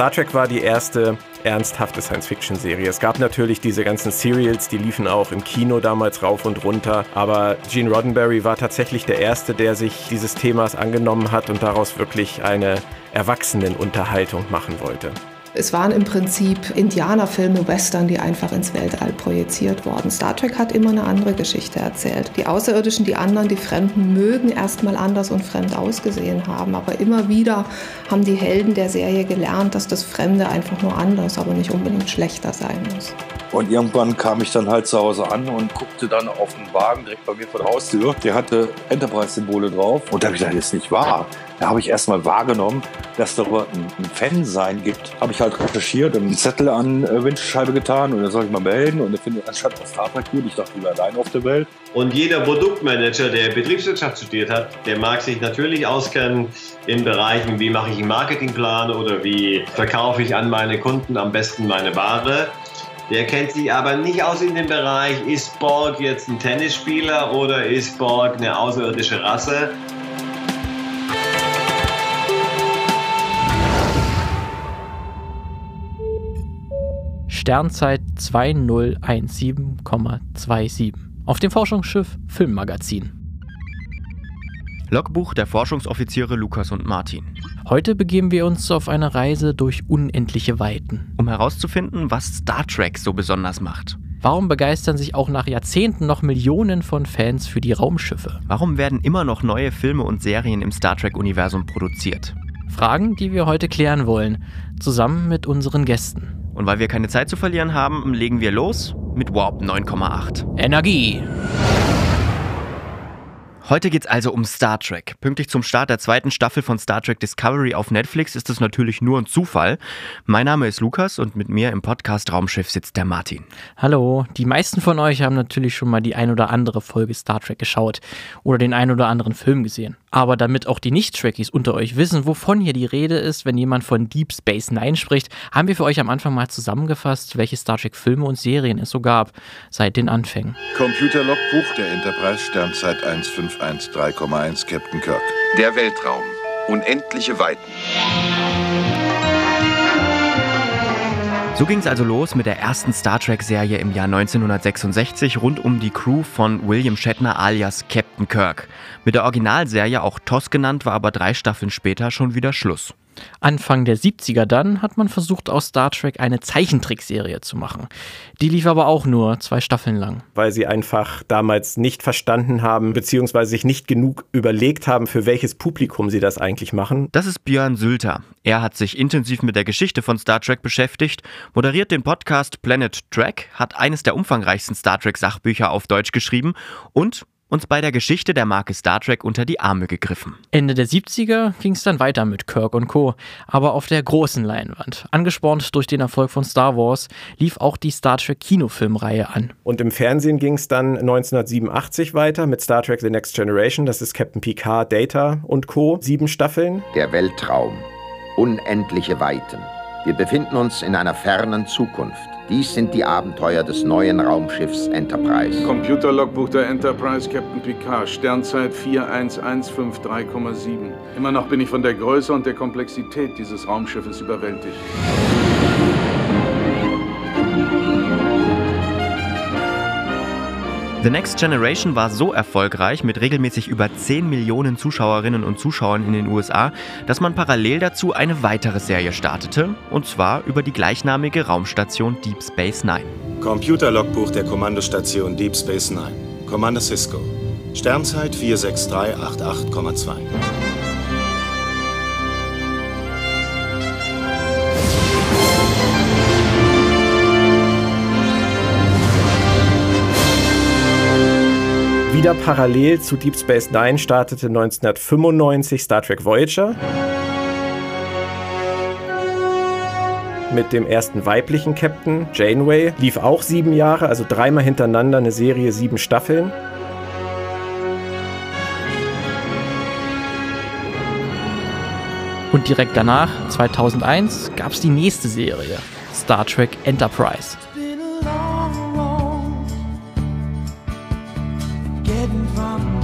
Star Trek war die erste ernsthafte Science-Fiction-Serie. Es gab natürlich diese ganzen Serials, die liefen auch im Kino damals rauf und runter, aber Gene Roddenberry war tatsächlich der Erste, der sich dieses Themas angenommen hat und daraus wirklich eine Erwachsenenunterhaltung machen wollte. Es waren im Prinzip Indianerfilme, Western, die einfach ins Weltall projiziert wurden. Star Trek hat immer eine andere Geschichte erzählt. Die Außerirdischen, die anderen, die Fremden mögen erstmal anders und fremd ausgesehen haben, aber immer wieder haben die Helden der Serie gelernt, dass das Fremde einfach nur anders, aber nicht unbedingt schlechter sein muss. Und irgendwann kam ich dann halt zu Hause an und guckte dann auf den Wagen direkt bei mir vor der Haustür. Der hatte Enterprise-Symbole drauf. Und da habe ich gedacht, das ist nicht wahr. Da habe ich erstmal wahrgenommen, dass darüber ein, ein Fansein gibt. Habe ich halt recherchiert und einen Zettel an äh, getan und dann soll ich mal melden. Und er findet anstatt auf Star Trek gut. Ich dachte, ich bin allein auf der Welt. Und jeder Produktmanager, der Betriebswirtschaft studiert hat, der mag sich natürlich auskennen in Bereichen, wie mache ich einen Marketingplan oder wie verkaufe ich an meine Kunden am besten meine Ware. Der kennt sich aber nicht aus in dem Bereich, ist Borg jetzt ein Tennisspieler oder ist Borg eine außerirdische Rasse? Sternzeit 2017,27 auf dem Forschungsschiff Filmmagazin. Logbuch der Forschungsoffiziere Lukas und Martin. Heute begeben wir uns auf eine Reise durch unendliche Weiten. Um herauszufinden, was Star Trek so besonders macht. Warum begeistern sich auch nach Jahrzehnten noch Millionen von Fans für die Raumschiffe? Warum werden immer noch neue Filme und Serien im Star Trek-Universum produziert? Fragen, die wir heute klären wollen, zusammen mit unseren Gästen. Und weil wir keine Zeit zu verlieren haben, legen wir los mit Warp 9,8. Energie! Heute geht's also um Star Trek. Pünktlich zum Start der zweiten Staffel von Star Trek Discovery auf Netflix ist es natürlich nur ein Zufall. Mein Name ist Lukas und mit mir im Podcast Raumschiff sitzt der Martin. Hallo, die meisten von euch haben natürlich schon mal die ein oder andere Folge Star Trek geschaut oder den ein oder anderen Film gesehen. Aber damit auch die Nicht-Trekkies unter euch wissen, wovon hier die Rede ist, wenn jemand von Deep Space Nine spricht, haben wir für euch am Anfang mal zusammengefasst, welche Star Trek-Filme und Serien es so gab seit den Anfängen. Computerlogbuch der Enterprise Sternzeit 1513,1 Captain Kirk. Der Weltraum. Unendliche Weiten. So ging es also los mit der ersten Star Trek-Serie im Jahr 1966 rund um die Crew von William Shatner alias Captain Kirk. Mit der Originalserie auch TOS genannt war aber drei Staffeln später schon wieder Schluss. Anfang der 70er dann hat man versucht, aus Star Trek eine Zeichentrickserie zu machen. Die lief aber auch nur zwei Staffeln lang. Weil sie einfach damals nicht verstanden haben, beziehungsweise sich nicht genug überlegt haben, für welches Publikum sie das eigentlich machen. Das ist Björn Sülter. Er hat sich intensiv mit der Geschichte von Star Trek beschäftigt, moderiert den Podcast Planet Trek, hat eines der umfangreichsten Star Trek Sachbücher auf Deutsch geschrieben und uns bei der Geschichte der Marke Star Trek unter die Arme gegriffen. Ende der 70er ging es dann weiter mit Kirk und Co., aber auf der großen Leinwand. Angespornt durch den Erfolg von Star Wars lief auch die Star Trek Kinofilmreihe an. Und im Fernsehen ging es dann 1987 weiter mit Star Trek The Next Generation, das ist Captain Picard, Data und Co., sieben Staffeln. Der Weltraum. Unendliche Weiten. Wir befinden uns in einer fernen Zukunft. Dies sind die Abenteuer des neuen Raumschiffs Enterprise. Computerlogbuch der Enterprise, Captain Picard, Sternzeit 41153,7. Immer noch bin ich von der Größe und der Komplexität dieses Raumschiffes überwältigt. The Next Generation war so erfolgreich mit regelmäßig über 10 Millionen Zuschauerinnen und Zuschauern in den USA, dass man parallel dazu eine weitere Serie startete, und zwar über die gleichnamige Raumstation Deep Space Nine. Computerlogbuch der Kommandostation Deep Space Nine. Commander Cisco. Sternzeit 46388,2. Wieder parallel zu Deep Space Nine startete 1995 Star Trek Voyager. Mit dem ersten weiblichen Captain, Janeway, lief auch sieben Jahre, also dreimal hintereinander eine Serie, sieben Staffeln. Und direkt danach, 2001, gab es die nächste Serie, Star Trek Enterprise. hidden from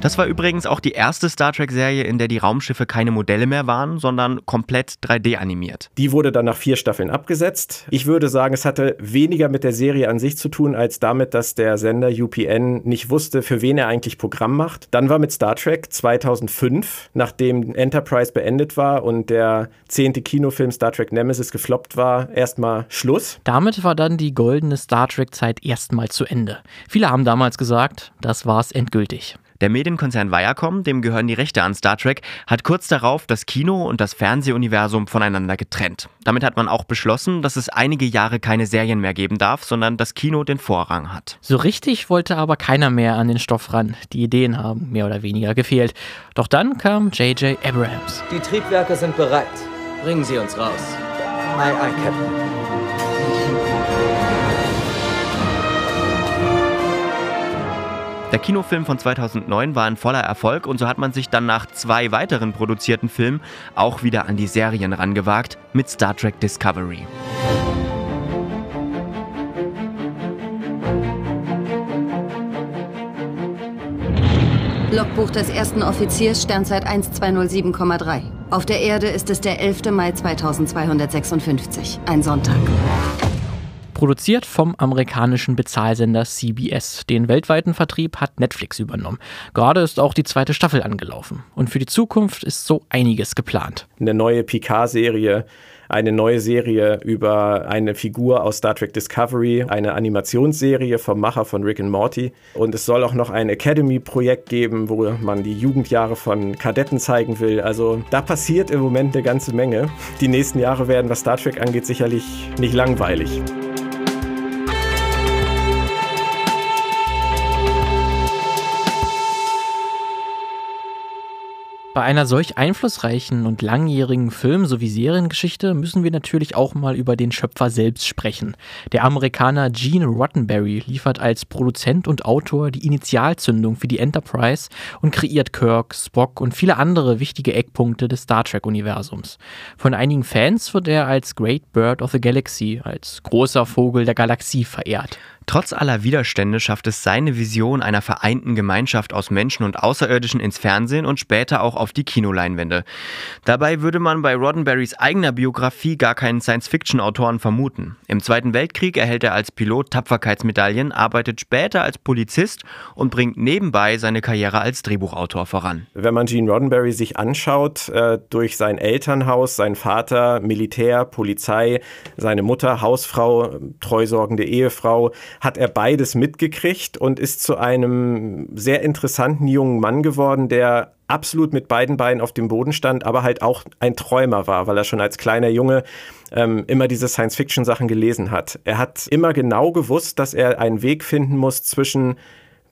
Das war übrigens auch die erste Star Trek-Serie, in der die Raumschiffe keine Modelle mehr waren, sondern komplett 3D animiert. Die wurde dann nach vier Staffeln abgesetzt. Ich würde sagen, es hatte weniger mit der Serie an sich zu tun, als damit, dass der Sender UPN nicht wusste, für wen er eigentlich Programm macht. Dann war mit Star Trek 2005, nachdem Enterprise beendet war und der zehnte Kinofilm Star Trek Nemesis gefloppt war, erstmal Schluss. Damit war dann die goldene Star Trek-Zeit erstmal zu Ende. Viele haben damals gesagt, das war's endgültig. Der Medienkonzern Viacom, dem gehören die Rechte an Star Trek, hat kurz darauf das Kino- und das Fernsehuniversum voneinander getrennt. Damit hat man auch beschlossen, dass es einige Jahre keine Serien mehr geben darf, sondern das Kino den Vorrang hat. So richtig wollte aber keiner mehr an den Stoff ran. Die Ideen haben mehr oder weniger gefehlt. Doch dann kam J.J. Abrams. Die Triebwerke sind bereit. Bringen Sie uns raus. Aye, aye, Captain. Der Kinofilm von 2009 war ein voller Erfolg und so hat man sich dann nach zwei weiteren produzierten Filmen auch wieder an die Serien rangewagt mit Star Trek Discovery. Logbuch des ersten Offiziers, Sternzeit 1207,3. Auf der Erde ist es der 11. Mai 2256, ein Sonntag. Produziert vom amerikanischen Bezahlsender CBS. Den weltweiten Vertrieb hat Netflix übernommen. Gerade ist auch die zweite Staffel angelaufen. Und für die Zukunft ist so einiges geplant. Eine neue Picard-Serie, eine neue Serie über eine Figur aus Star Trek Discovery, eine Animationsserie vom Macher von Rick and Morty. Und es soll auch noch ein Academy-Projekt geben, wo man die Jugendjahre von Kadetten zeigen will. Also da passiert im Moment eine ganze Menge. Die nächsten Jahre werden, was Star Trek angeht, sicherlich nicht langweilig. Bei einer solch einflussreichen und langjährigen Film- sowie Seriengeschichte müssen wir natürlich auch mal über den Schöpfer selbst sprechen. Der Amerikaner Gene Roddenberry liefert als Produzent und Autor die Initialzündung für die Enterprise und kreiert Kirk, Spock und viele andere wichtige Eckpunkte des Star Trek-Universums. Von einigen Fans wird er als Great Bird of the Galaxy, als großer Vogel der Galaxie verehrt. Trotz aller Widerstände schafft es seine Vision einer vereinten Gemeinschaft aus Menschen und Außerirdischen ins Fernsehen und später auch auf die Kinoleinwände. Dabei würde man bei Roddenberrys eigener Biografie gar keinen Science-Fiction-Autoren vermuten. Im Zweiten Weltkrieg erhält er als Pilot Tapferkeitsmedaillen, arbeitet später als Polizist und bringt nebenbei seine Karriere als Drehbuchautor voran. Wenn man Gene Roddenberry sich anschaut, äh, durch sein Elternhaus, sein Vater Militär, Polizei, seine Mutter Hausfrau, treusorgende Ehefrau, hat er beides mitgekriegt und ist zu einem sehr interessanten jungen Mann geworden, der absolut mit beiden Beinen auf dem Boden stand, aber halt auch ein Träumer war, weil er schon als kleiner Junge ähm, immer diese Science-Fiction-Sachen gelesen hat. Er hat immer genau gewusst, dass er einen Weg finden muss zwischen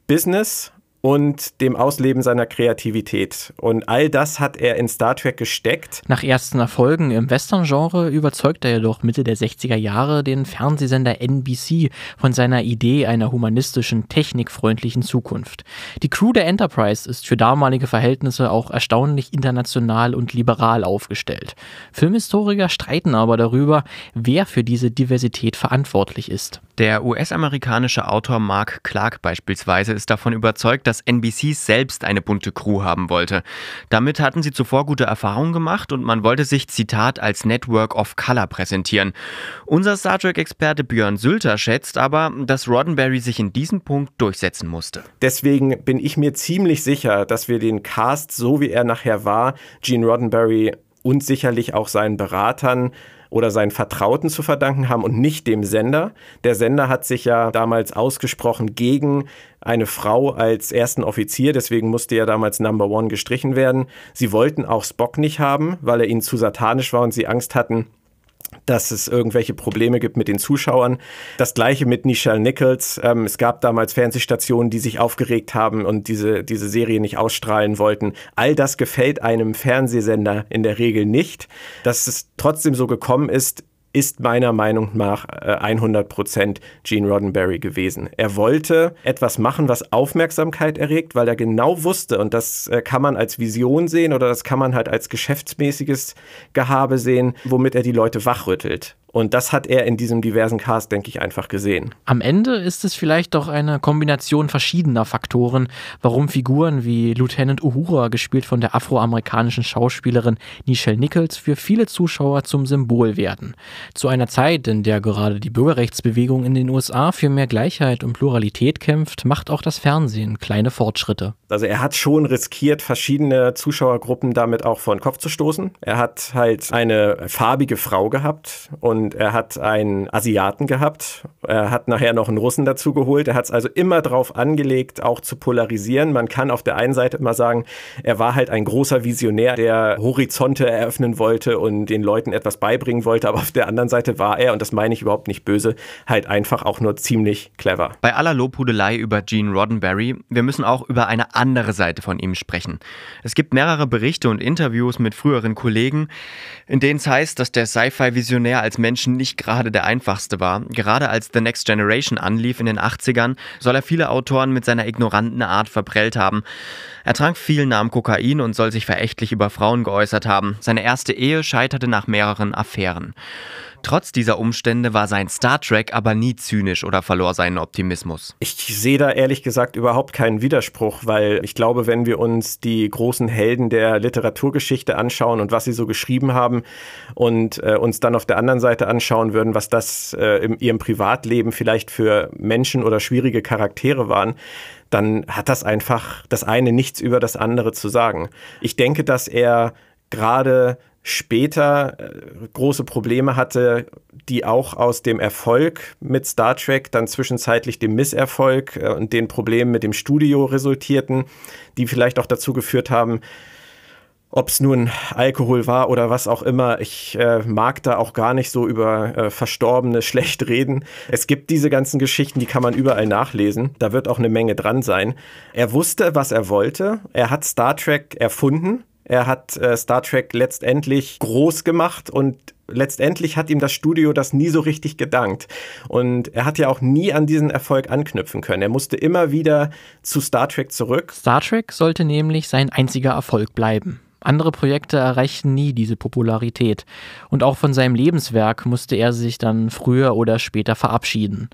Business und dem Ausleben seiner Kreativität. Und all das hat er in Star Trek gesteckt. Nach ersten Erfolgen im Western-Genre überzeugt er jedoch Mitte der 60er Jahre den Fernsehsender NBC von seiner Idee einer humanistischen, technikfreundlichen Zukunft. Die Crew der Enterprise ist für damalige Verhältnisse auch erstaunlich international und liberal aufgestellt. Filmhistoriker streiten aber darüber, wer für diese Diversität verantwortlich ist. Der US-amerikanische Autor Mark Clark beispielsweise ist davon überzeugt, dass NBC selbst eine bunte Crew haben wollte. Damit hatten sie zuvor gute Erfahrungen gemacht und man wollte sich, Zitat, als Network of Color präsentieren. Unser Star Trek-Experte Björn Sülter schätzt aber, dass Roddenberry sich in diesem Punkt durchsetzen musste. Deswegen bin ich mir ziemlich sicher, dass wir den Cast, so wie er nachher war, Gene Roddenberry und sicherlich auch seinen Beratern oder seinen Vertrauten zu verdanken haben und nicht dem Sender. Der Sender hat sich ja damals ausgesprochen gegen eine Frau als ersten Offizier, deswegen musste ja damals Number One gestrichen werden. Sie wollten auch Spock nicht haben, weil er ihnen zu satanisch war und sie Angst hatten, dass es irgendwelche Probleme gibt mit den Zuschauern. Das gleiche mit Nichelle Nichols. Ähm, es gab damals Fernsehstationen, die sich aufgeregt haben und diese, diese Serie nicht ausstrahlen wollten. All das gefällt einem Fernsehsender in der Regel nicht. Dass es trotzdem so gekommen ist, ist meiner Meinung nach 100% äh, Gene Roddenberry gewesen. Er wollte etwas machen, was Aufmerksamkeit erregt, weil er genau wusste, und das äh, kann man als Vision sehen oder das kann man halt als geschäftsmäßiges Gehabe sehen, womit er die Leute wachrüttelt. Und das hat er in diesem diversen Cast, denke ich, einfach gesehen. Am Ende ist es vielleicht doch eine Kombination verschiedener Faktoren, warum Figuren wie Lieutenant Uhura, gespielt von der afroamerikanischen Schauspielerin Nichelle Nichols, für viele Zuschauer zum Symbol werden. Zu einer Zeit, in der gerade die Bürgerrechtsbewegung in den USA für mehr Gleichheit und Pluralität kämpft, macht auch das Fernsehen kleine Fortschritte. Also er hat schon riskiert, verschiedene Zuschauergruppen damit auch vor den Kopf zu stoßen. Er hat halt eine farbige Frau gehabt und er hat einen Asiaten gehabt. Er hat nachher noch einen Russen dazu geholt. Er hat es also immer darauf angelegt, auch zu polarisieren. Man kann auf der einen Seite immer sagen, er war halt ein großer Visionär, der Horizonte eröffnen wollte und den Leuten etwas beibringen wollte. Aber auf der anderen Seite war er, und das meine ich überhaupt nicht böse, halt einfach auch nur ziemlich clever. Bei aller Lobhudelei über Gene Roddenberry, wir müssen auch über eine andere Seite von ihm sprechen. Es gibt mehrere Berichte und Interviews mit früheren Kollegen, in denen es heißt, dass der Sci-Fi-Visionär als Menschen nicht gerade der einfachste war. Gerade als The Next Generation anlief in den 80ern, soll er viele Autoren mit seiner ignoranten Art verprellt haben. Er trank viel Namen Kokain und soll sich verächtlich über Frauen geäußert haben. Seine erste Ehe scheiterte nach mehreren Affären. Trotz dieser Umstände war sein Star Trek aber nie zynisch oder verlor seinen Optimismus. Ich sehe da ehrlich gesagt überhaupt keinen Widerspruch, weil ich glaube, wenn wir uns die großen Helden der Literaturgeschichte anschauen und was sie so geschrieben haben und äh, uns dann auf der anderen Seite anschauen würden, was das äh, in ihrem Privatleben vielleicht für Menschen oder schwierige Charaktere waren, dann hat das einfach das eine nichts über das andere zu sagen. Ich denke, dass er gerade später äh, große Probleme hatte, die auch aus dem Erfolg mit Star Trek, dann zwischenzeitlich dem Misserfolg äh, und den Problemen mit dem Studio resultierten, die vielleicht auch dazu geführt haben, ob es nun Alkohol war oder was auch immer, ich äh, mag da auch gar nicht so über äh, Verstorbene schlecht reden. Es gibt diese ganzen Geschichten, die kann man überall nachlesen. Da wird auch eine Menge dran sein. Er wusste, was er wollte. Er hat Star Trek erfunden. Er hat äh, Star Trek letztendlich groß gemacht und letztendlich hat ihm das Studio das nie so richtig gedankt. Und er hat ja auch nie an diesen Erfolg anknüpfen können. Er musste immer wieder zu Star Trek zurück. Star Trek sollte nämlich sein einziger Erfolg bleiben. Andere Projekte erreichten nie diese Popularität. Und auch von seinem Lebenswerk musste er sich dann früher oder später verabschieden.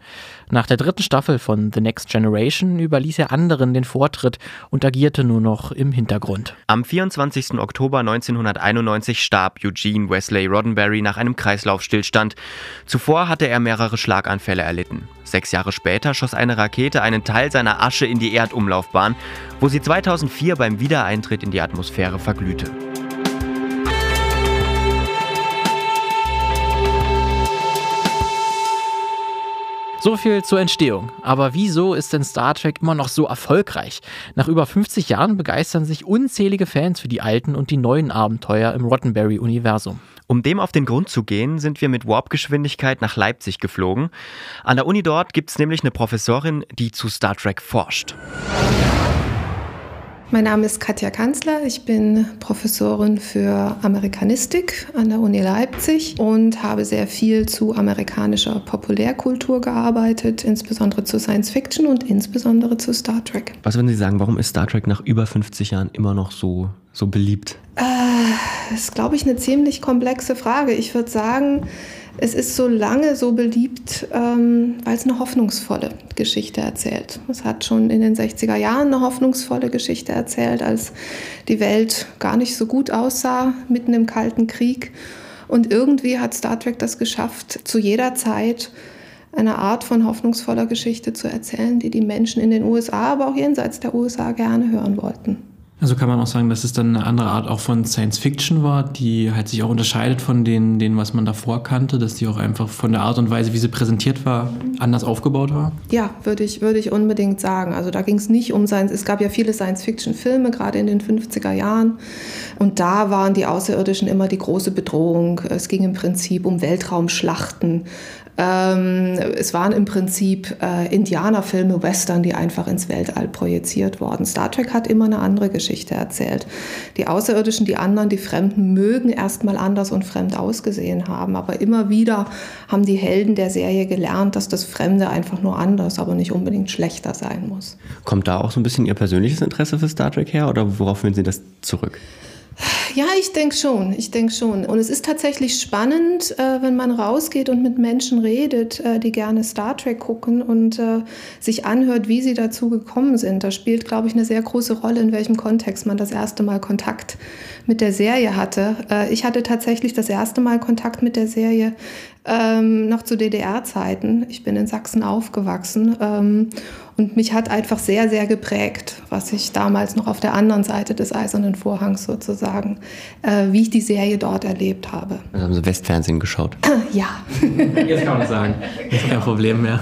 Nach der dritten Staffel von The Next Generation überließ er anderen den Vortritt und agierte nur noch im Hintergrund. Am 24. Oktober 1991 starb Eugene Wesley Roddenberry nach einem Kreislaufstillstand. Zuvor hatte er mehrere Schlaganfälle erlitten. Sechs Jahre später schoss eine Rakete einen Teil seiner Asche in die Erdumlaufbahn, wo sie 2004 beim Wiedereintritt in die Atmosphäre verglühte. So viel zur Entstehung. Aber wieso ist denn Star Trek immer noch so erfolgreich? Nach über 50 Jahren begeistern sich unzählige Fans für die alten und die neuen Abenteuer im Roddenberry-Universum. Um dem auf den Grund zu gehen, sind wir mit Warp-Geschwindigkeit nach Leipzig geflogen. An der Uni dort gibt es nämlich eine Professorin, die zu Star Trek forscht. Mein Name ist Katja Kanzler. Ich bin Professorin für Amerikanistik an der Uni Leipzig und habe sehr viel zu amerikanischer Populärkultur gearbeitet, insbesondere zu Science Fiction und insbesondere zu Star Trek. Was würden Sie sagen, warum ist Star Trek nach über 50 Jahren immer noch so, so beliebt? Äh, das ist, glaube ich, eine ziemlich komplexe Frage. Ich würde sagen, es ist so lange so beliebt, ähm, weil es eine hoffnungsvolle Geschichte erzählt. Es hat schon in den 60er Jahren eine hoffnungsvolle Geschichte erzählt, als die Welt gar nicht so gut aussah, mitten im Kalten Krieg. Und irgendwie hat Star Trek das geschafft, zu jeder Zeit eine Art von hoffnungsvoller Geschichte zu erzählen, die die Menschen in den USA, aber auch jenseits der USA gerne hören wollten. Also kann man auch sagen, dass es dann eine andere Art auch von Science Fiction war, die halt sich auch unterscheidet von den, denen, was man davor kannte, dass die auch einfach von der Art und Weise, wie sie präsentiert war, anders aufgebaut war? Ja, würde ich, würde ich unbedingt sagen. Also da ging es nicht um Science, es gab ja viele Science-Fiction-Filme, gerade in den 50er Jahren. Und da waren die Außerirdischen immer die große Bedrohung. Es ging im Prinzip um Weltraumschlachten, ähm, es waren im Prinzip äh, Indianerfilme, Western, die einfach ins Weltall projiziert wurden. Star Trek hat immer eine andere Geschichte erzählt. Die Außerirdischen, die anderen, die Fremden mögen erstmal anders und fremd ausgesehen haben, aber immer wieder haben die Helden der Serie gelernt, dass das Fremde einfach nur anders, aber nicht unbedingt schlechter sein muss. Kommt da auch so ein bisschen Ihr persönliches Interesse für Star Trek her oder worauf führen Sie das zurück? Ja, ich denke schon. Ich denke schon. Und es ist tatsächlich spannend, äh, wenn man rausgeht und mit Menschen redet, äh, die gerne Star Trek gucken und äh, sich anhört, wie sie dazu gekommen sind. Da spielt, glaube ich, eine sehr große Rolle, in welchem Kontext man das erste Mal Kontakt mit der Serie hatte. Äh, ich hatte tatsächlich das erste Mal Kontakt mit der Serie ähm, noch zu DDR-Zeiten. Ich bin in Sachsen aufgewachsen ähm, und mich hat einfach sehr, sehr geprägt, was ich damals noch auf der anderen Seite des Eisernen Vorhangs sozusagen, äh, wie ich die Serie dort erlebt habe. Also haben Sie Westfernsehen geschaut? ja. Jetzt kann man sagen. Das ist kein Problem mehr.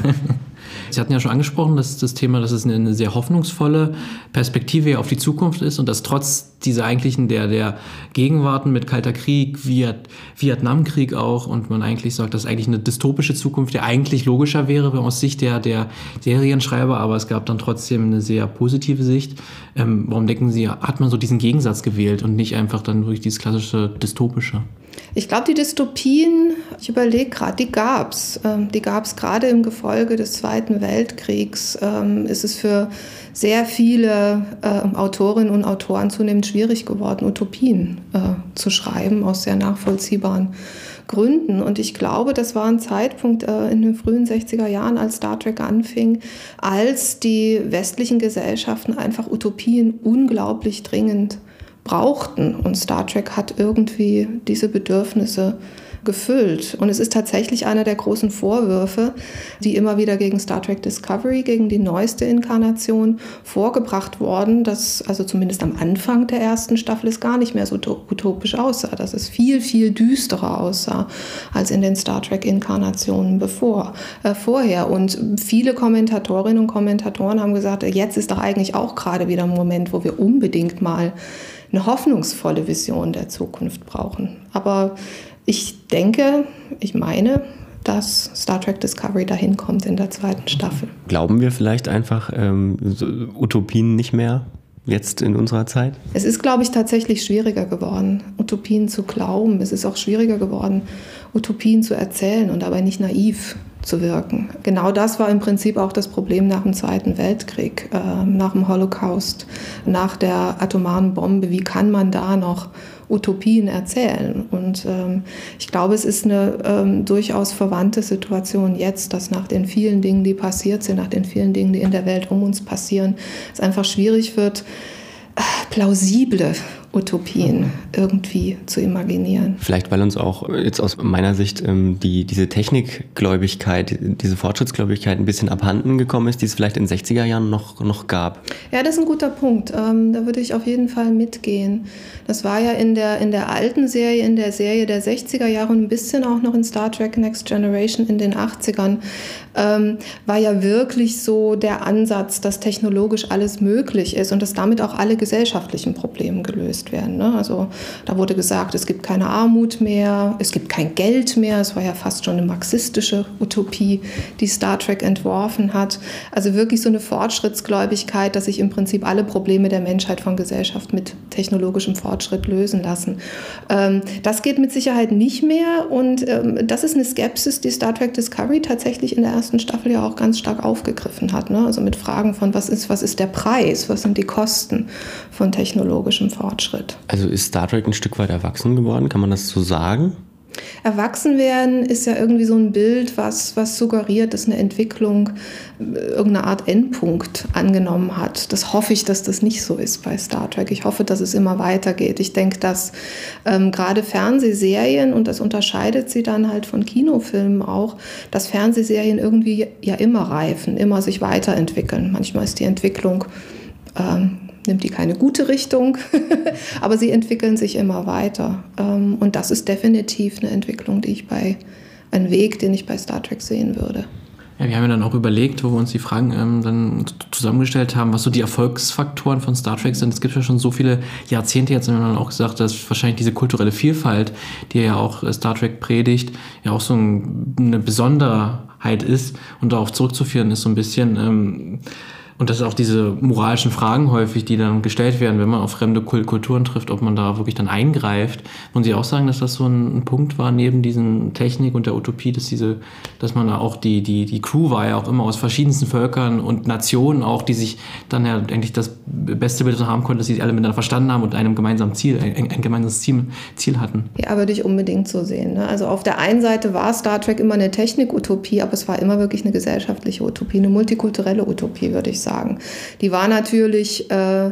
Sie hatten ja schon angesprochen, dass das Thema, dass es eine sehr hoffnungsvolle Perspektive auf die Zukunft ist und dass trotz dieser eigentlichen der, der Gegenwarten mit Kalter Krieg, Viet, Vietnamkrieg auch und man eigentlich sagt, dass eigentlich eine dystopische Zukunft ja eigentlich logischer wäre aus Sicht der, der Serienschreiber, aber es gab dann trotzdem eine sehr positive Sicht. Ähm, warum denken Sie, hat man so diesen Gegensatz gewählt und nicht einfach dann wirklich dieses klassische dystopische? Ich glaube, die Dystopien, ich überlege gerade, die gab es. Ähm, die gab es gerade im Gefolge des Zweiten Weltkriegs. Ähm, ist es für sehr viele äh, Autorinnen und Autoren zunehmend schwierig geworden, Utopien äh, zu schreiben, aus sehr nachvollziehbaren Gründen. Und ich glaube, das war ein Zeitpunkt äh, in den frühen 60er Jahren, als Star Trek anfing, als die westlichen Gesellschaften einfach Utopien unglaublich dringend brauchten. Und Star Trek hat irgendwie diese Bedürfnisse gefüllt. Und es ist tatsächlich einer der großen Vorwürfe, die immer wieder gegen Star Trek Discovery, gegen die neueste Inkarnation vorgebracht worden, dass also zumindest am Anfang der ersten Staffel es gar nicht mehr so utopisch aussah, dass es viel, viel düsterer aussah als in den Star Trek-Inkarnationen bevor, äh, vorher. Und viele Kommentatorinnen und Kommentatoren haben gesagt, jetzt ist doch eigentlich auch gerade wieder ein Moment, wo wir unbedingt mal eine hoffnungsvolle Vision der Zukunft brauchen. Aber ich denke, ich meine, dass Star Trek Discovery dahin kommt in der zweiten Staffel. Glauben wir vielleicht einfach ähm, so Utopien nicht mehr jetzt in unserer Zeit? Es ist, glaube ich, tatsächlich schwieriger geworden, Utopien zu glauben. Es ist auch schwieriger geworden, Utopien zu erzählen und dabei nicht naiv zu wirken. Genau das war im Prinzip auch das Problem nach dem Zweiten Weltkrieg, äh, nach dem Holocaust, nach der atomaren Bombe. Wie kann man da noch Utopien erzählen? Und ähm, ich glaube, es ist eine ähm, durchaus verwandte Situation jetzt, dass nach den vielen Dingen, die passiert sind, nach den vielen Dingen, die in der Welt um uns passieren, es einfach schwierig wird, äh, plausible Utopien irgendwie zu imaginieren. Vielleicht, weil uns auch jetzt aus meiner Sicht ähm, die, diese Technikgläubigkeit, diese Fortschrittsgläubigkeit ein bisschen abhanden gekommen ist, die es vielleicht in den 60er Jahren noch, noch gab. Ja, das ist ein guter Punkt. Ähm, da würde ich auf jeden Fall mitgehen. Das war ja in der, in der alten Serie, in der Serie der 60er Jahre und ein bisschen auch noch in Star Trek Next Generation in den 80ern, ähm, war ja wirklich so der Ansatz, dass technologisch alles möglich ist und dass damit auch alle gesellschaftlichen Probleme gelöst werden. Ne? Also da wurde gesagt, es gibt keine Armut mehr, es gibt kein Geld mehr. Es war ja fast schon eine marxistische Utopie, die Star Trek entworfen hat. Also wirklich so eine Fortschrittsgläubigkeit, dass sich im Prinzip alle Probleme der Menschheit von Gesellschaft mit technologischem Fortschritt lösen lassen. Ähm, das geht mit Sicherheit nicht mehr und ähm, das ist eine Skepsis, die Star Trek Discovery tatsächlich in der ersten Staffel ja auch ganz stark aufgegriffen hat. Ne? Also mit Fragen von, was ist, was ist der Preis, was sind die Kosten von technologischem Fortschritt. Also ist Star Trek ein Stück weit erwachsen geworden, kann man das so sagen? Erwachsen werden ist ja irgendwie so ein Bild, was, was suggeriert, dass eine Entwicklung äh, irgendeine Art Endpunkt angenommen hat. Das hoffe ich, dass das nicht so ist bei Star Trek. Ich hoffe, dass es immer weitergeht. Ich denke, dass ähm, gerade Fernsehserien, und das unterscheidet sie dann halt von Kinofilmen auch, dass Fernsehserien irgendwie ja immer reifen, immer sich weiterentwickeln. Manchmal ist die Entwicklung ähm, nimmt die keine gute Richtung, aber sie entwickeln sich immer weiter. Ähm, und das ist definitiv eine Entwicklung, die ich bei, ein Weg, den ich bei Star Trek sehen würde. Ja, wir haben ja dann auch überlegt, wo wir uns die Fragen ähm, dann zusammengestellt haben, was so die Erfolgsfaktoren von Star Trek sind. Es gibt ja schon so viele Jahrzehnte jetzt, haben wir dann auch gesagt, dass wahrscheinlich diese kulturelle Vielfalt, die ja auch äh, Star Trek predigt, ja auch so ein, eine Besonderheit ist und darauf zurückzuführen ist so ein bisschen. Ähm, Und das sind auch diese moralischen Fragen häufig, die dann gestellt werden, wenn man auf fremde Kulturen trifft, ob man da wirklich dann eingreift. Und Sie auch sagen, dass das so ein, ein Punkt war neben diesen Technik und der Utopie, dass diese, dass man da auch die, die, die Crew war ja auch immer aus verschiedensten Völkern und Nationen auch, die sich dann ja eigentlich das beste Bild haben konnten, dass sie alle miteinander verstanden haben und einem gemeinsamen Ziel, ein, ein gemeinsames Ziel, Ziel hatten. Ja, würde ich unbedingt so sehen. Ne? Also auf der einen Seite war Star Trek immer eine Technik-Utopie, aber es war immer wirklich eine gesellschaftliche Utopie, eine multikulturelle Utopie, würde ich sagen. Die war natürlich äh,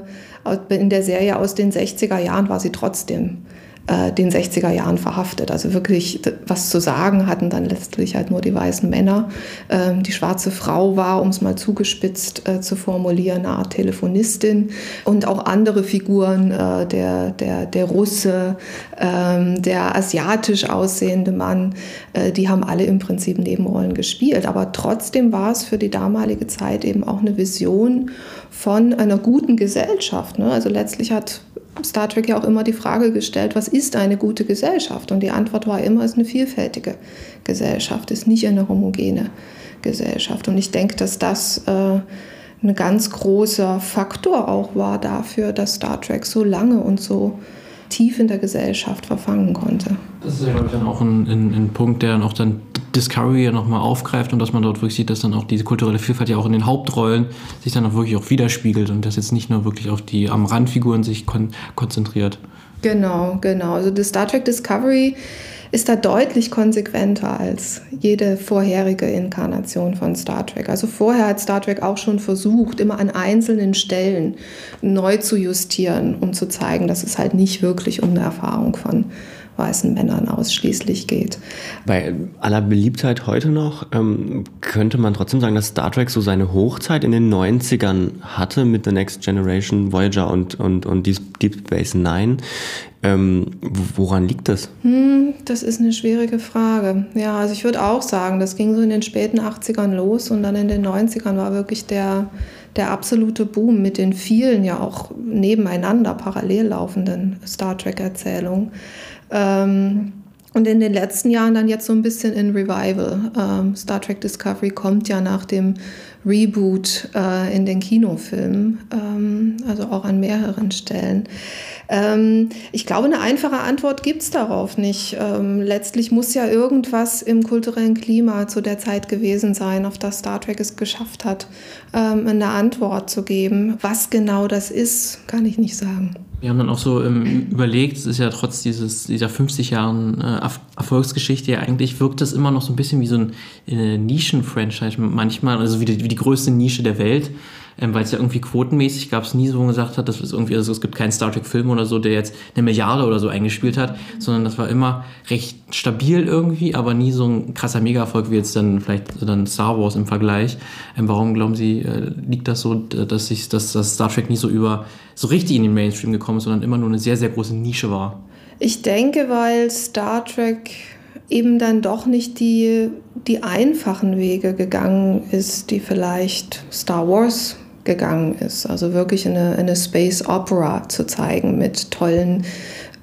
in der Serie aus den 60er Jahren war sie trotzdem äh, den 60er Jahren verhaftet. Also wirklich was zu sagen hatten dann letztlich halt nur die weißen Männer. Ähm, die schwarze Frau war, um es mal zugespitzt äh, zu formulieren, eine Art Telefonistin und auch andere Figuren, äh, der, der, der Russe, ähm, der asiatisch aussehende Mann, äh, die haben alle im Prinzip Nebenrollen gespielt. Aber trotzdem war es für die damalige Zeit eben auch eine Vision von einer guten Gesellschaft. Ne? Also letztlich hat Star Trek ja auch immer die Frage gestellt, was ist eine gute Gesellschaft? Und die Antwort war immer, es ist eine vielfältige Gesellschaft, es ist nicht eine homogene Gesellschaft. Und ich denke, dass das äh, ein ganz großer Faktor auch war dafür, dass Star Trek so lange und so tief in der Gesellschaft verfangen konnte. Das ist ja, glaube ich, dann auch ein, ein, ein Punkt, der dann auch dann Discovery ja nochmal aufgreift und dass man dort wirklich sieht, dass dann auch diese kulturelle Vielfalt ja auch in den Hauptrollen sich dann auch wirklich auch widerspiegelt und dass jetzt nicht nur wirklich auf die am Randfiguren sich kon konzentriert. Genau, genau. Also das Star Trek Discovery ist da deutlich konsequenter als jede vorherige Inkarnation von Star Trek. Also vorher hat Star Trek auch schon versucht, immer an einzelnen Stellen neu zu justieren, um zu zeigen, dass es halt nicht wirklich um eine Erfahrung von weißen Männern ausschließlich geht. Bei aller Beliebtheit heute noch ähm, könnte man trotzdem sagen, dass Star Trek so seine Hochzeit in den 90ern hatte mit The Next Generation, Voyager und, und, und Deep Space Nine. Ähm, woran liegt das? Hm, das ist eine schwierige Frage. Ja, also ich würde auch sagen, das ging so in den späten 80ern los und dann in den 90ern war wirklich der, der absolute Boom mit den vielen ja auch nebeneinander parallel laufenden Star Trek-Erzählungen. Ähm, und in den letzten Jahren dann jetzt so ein bisschen in Revival. Ähm, Star Trek Discovery kommt ja nach dem Reboot äh, in den Kinofilmen, ähm, also auch an mehreren Stellen. Ähm, ich glaube, eine einfache Antwort gibt es darauf nicht. Ähm, letztlich muss ja irgendwas im kulturellen Klima zu der Zeit gewesen sein, auf das Star Trek es geschafft hat, ähm, eine Antwort zu geben. Was genau das ist, kann ich nicht sagen. Wir haben dann auch so ähm, überlegt, es ist ja trotz dieses, dieser 50 Jahren äh, Erfolgsgeschichte ja eigentlich wirkt das immer noch so ein bisschen wie so ein äh, Nischen-Franchise manchmal, also wie die, wie die größte Nische der Welt ähm, weil es ja irgendwie quotenmäßig gab es nie so, wo man gesagt hat, dass es irgendwie, also es gibt keinen Star Trek-Film oder so, der jetzt eine Milliarde oder so eingespielt hat, sondern das war immer recht stabil irgendwie, aber nie so ein krasser Mega-Erfolg wie jetzt dann vielleicht dann Star Wars im Vergleich. Ähm, warum glauben Sie, äh, liegt das so, dass sich dass, dass Star Trek nie so über so richtig in den Mainstream gekommen ist, sondern immer nur eine sehr, sehr große Nische war? Ich denke, weil Star Trek eben dann doch nicht die, die einfachen Wege gegangen ist, die vielleicht Star Wars gegangen ist. Also wirklich eine, eine Space Opera zu zeigen mit tollen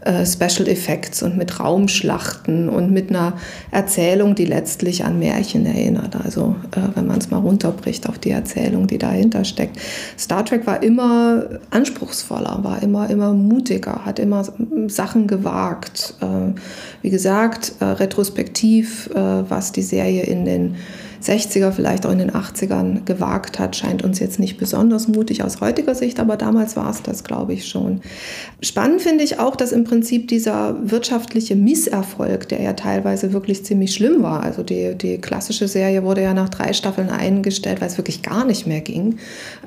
äh, Special Effects und mit Raumschlachten und mit einer Erzählung, die letztlich an Märchen erinnert. Also äh, wenn man es mal runterbricht auf die Erzählung, die dahinter steckt. Star Trek war immer anspruchsvoller, war immer, immer mutiger, hat immer Sachen gewagt. Äh, wie gesagt, äh, retrospektiv, äh, was die Serie in den 60er, vielleicht auch in den 80ern gewagt hat, scheint uns jetzt nicht besonders mutig aus heutiger Sicht, aber damals war es das, glaube ich, schon. Spannend finde ich auch, dass im Prinzip dieser wirtschaftliche Misserfolg, der ja teilweise wirklich ziemlich schlimm war, also die, die klassische Serie wurde ja nach drei Staffeln eingestellt, weil es wirklich gar nicht mehr ging,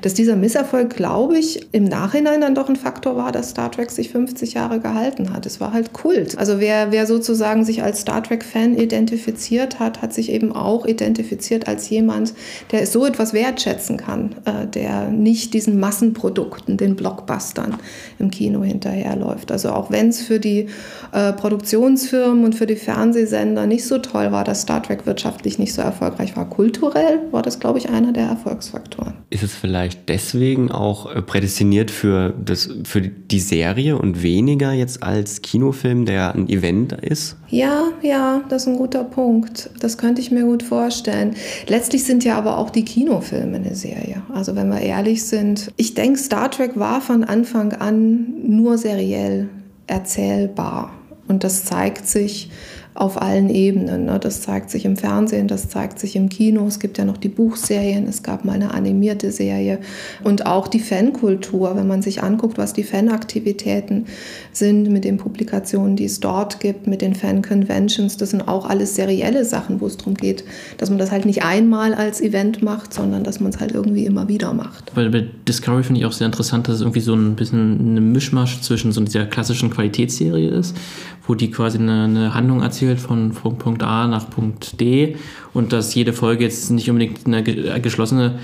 dass dieser Misserfolg, glaube ich, im Nachhinein dann doch ein Faktor war, dass Star Trek sich 50 Jahre gehalten hat. Es war halt Kult. Also wer, wer sozusagen sich als Star Trek-Fan identifiziert hat, hat sich eben auch identifiziert qualifiziert als jemand, der so etwas wertschätzen kann, äh, der nicht diesen Massenprodukten, den Blockbustern im Kino hinterherläuft. Also auch wenn es für die äh, Produktionsfirmen und für die Fernsehsender nicht so toll war, dass Star Trek wirtschaftlich nicht so erfolgreich war, kulturell war das, glaube ich, einer der Erfolgsfaktoren. ist es vielleicht deswegen auch äh, prädestiniert für, das, für die Serie und weniger jetzt als Kinofilm, der ein Event ist? Ja, ja, das ist ein guter Punkt. Das könnte ich mir gut vorstellen. Letztlich sind ja aber auch die Kinofilme eine Serie. Also wenn wir ehrlich sind, ich denke, Star Trek war von Anfang an nur seriell erzählbar. Und das zeigt sich auf allen Ebenen. Ne? Das zeigt sich im Fernsehen, das zeigt sich im Kino. Es gibt ja noch die Buchserien, es gab mal eine animierte Serie und auch die Fankultur, wenn man sich anguckt, was die Fanaktivitäten sind mit den Publikationen, die es dort gibt, mit den Fan-Conventions. Das sind auch alles serielle Sachen, wo es darum geht, dass man das halt nicht einmal als Event macht, sondern dass man es halt irgendwie immer wieder macht. Weil bei Discovery finde ich auch sehr interessant, dass es irgendwie so ein bisschen eine Mischmasch zwischen so dieser klassischen Qualitätsserie ist, wo die quasi eine, eine Handlung erzählt von, von Punkt A nach Punkt D und dass jede Folge jetzt nicht unbedingt eine geschlossene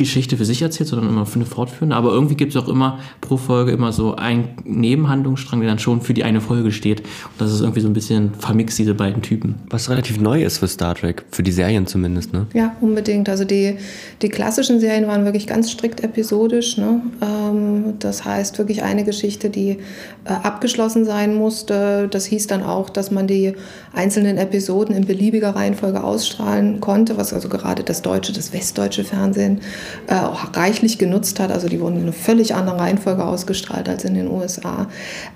Geschichte für sich erzählt, sondern immer für eine fortführende. Aber irgendwie gibt es auch immer pro Folge immer so einen Nebenhandlungsstrang, der dann schon für die eine Folge steht. Und das ist irgendwie so ein bisschen vermixt, diese beiden Typen. Was relativ neu ist für Star Trek, für die Serien zumindest, ne? Ja, unbedingt. Also die, die klassischen Serien waren wirklich ganz strikt episodisch. Ne? Ähm, das heißt wirklich eine Geschichte, die äh, abgeschlossen sein musste. Das hieß dann auch, dass man die einzelnen Episoden in beliebiger Reihenfolge ausstrahlen konnte, was also gerade das deutsche, das westdeutsche Fernsehen äh, auch reichlich genutzt hat. Also die wurden in einer völlig anderen Reihenfolge ausgestrahlt als in den USA.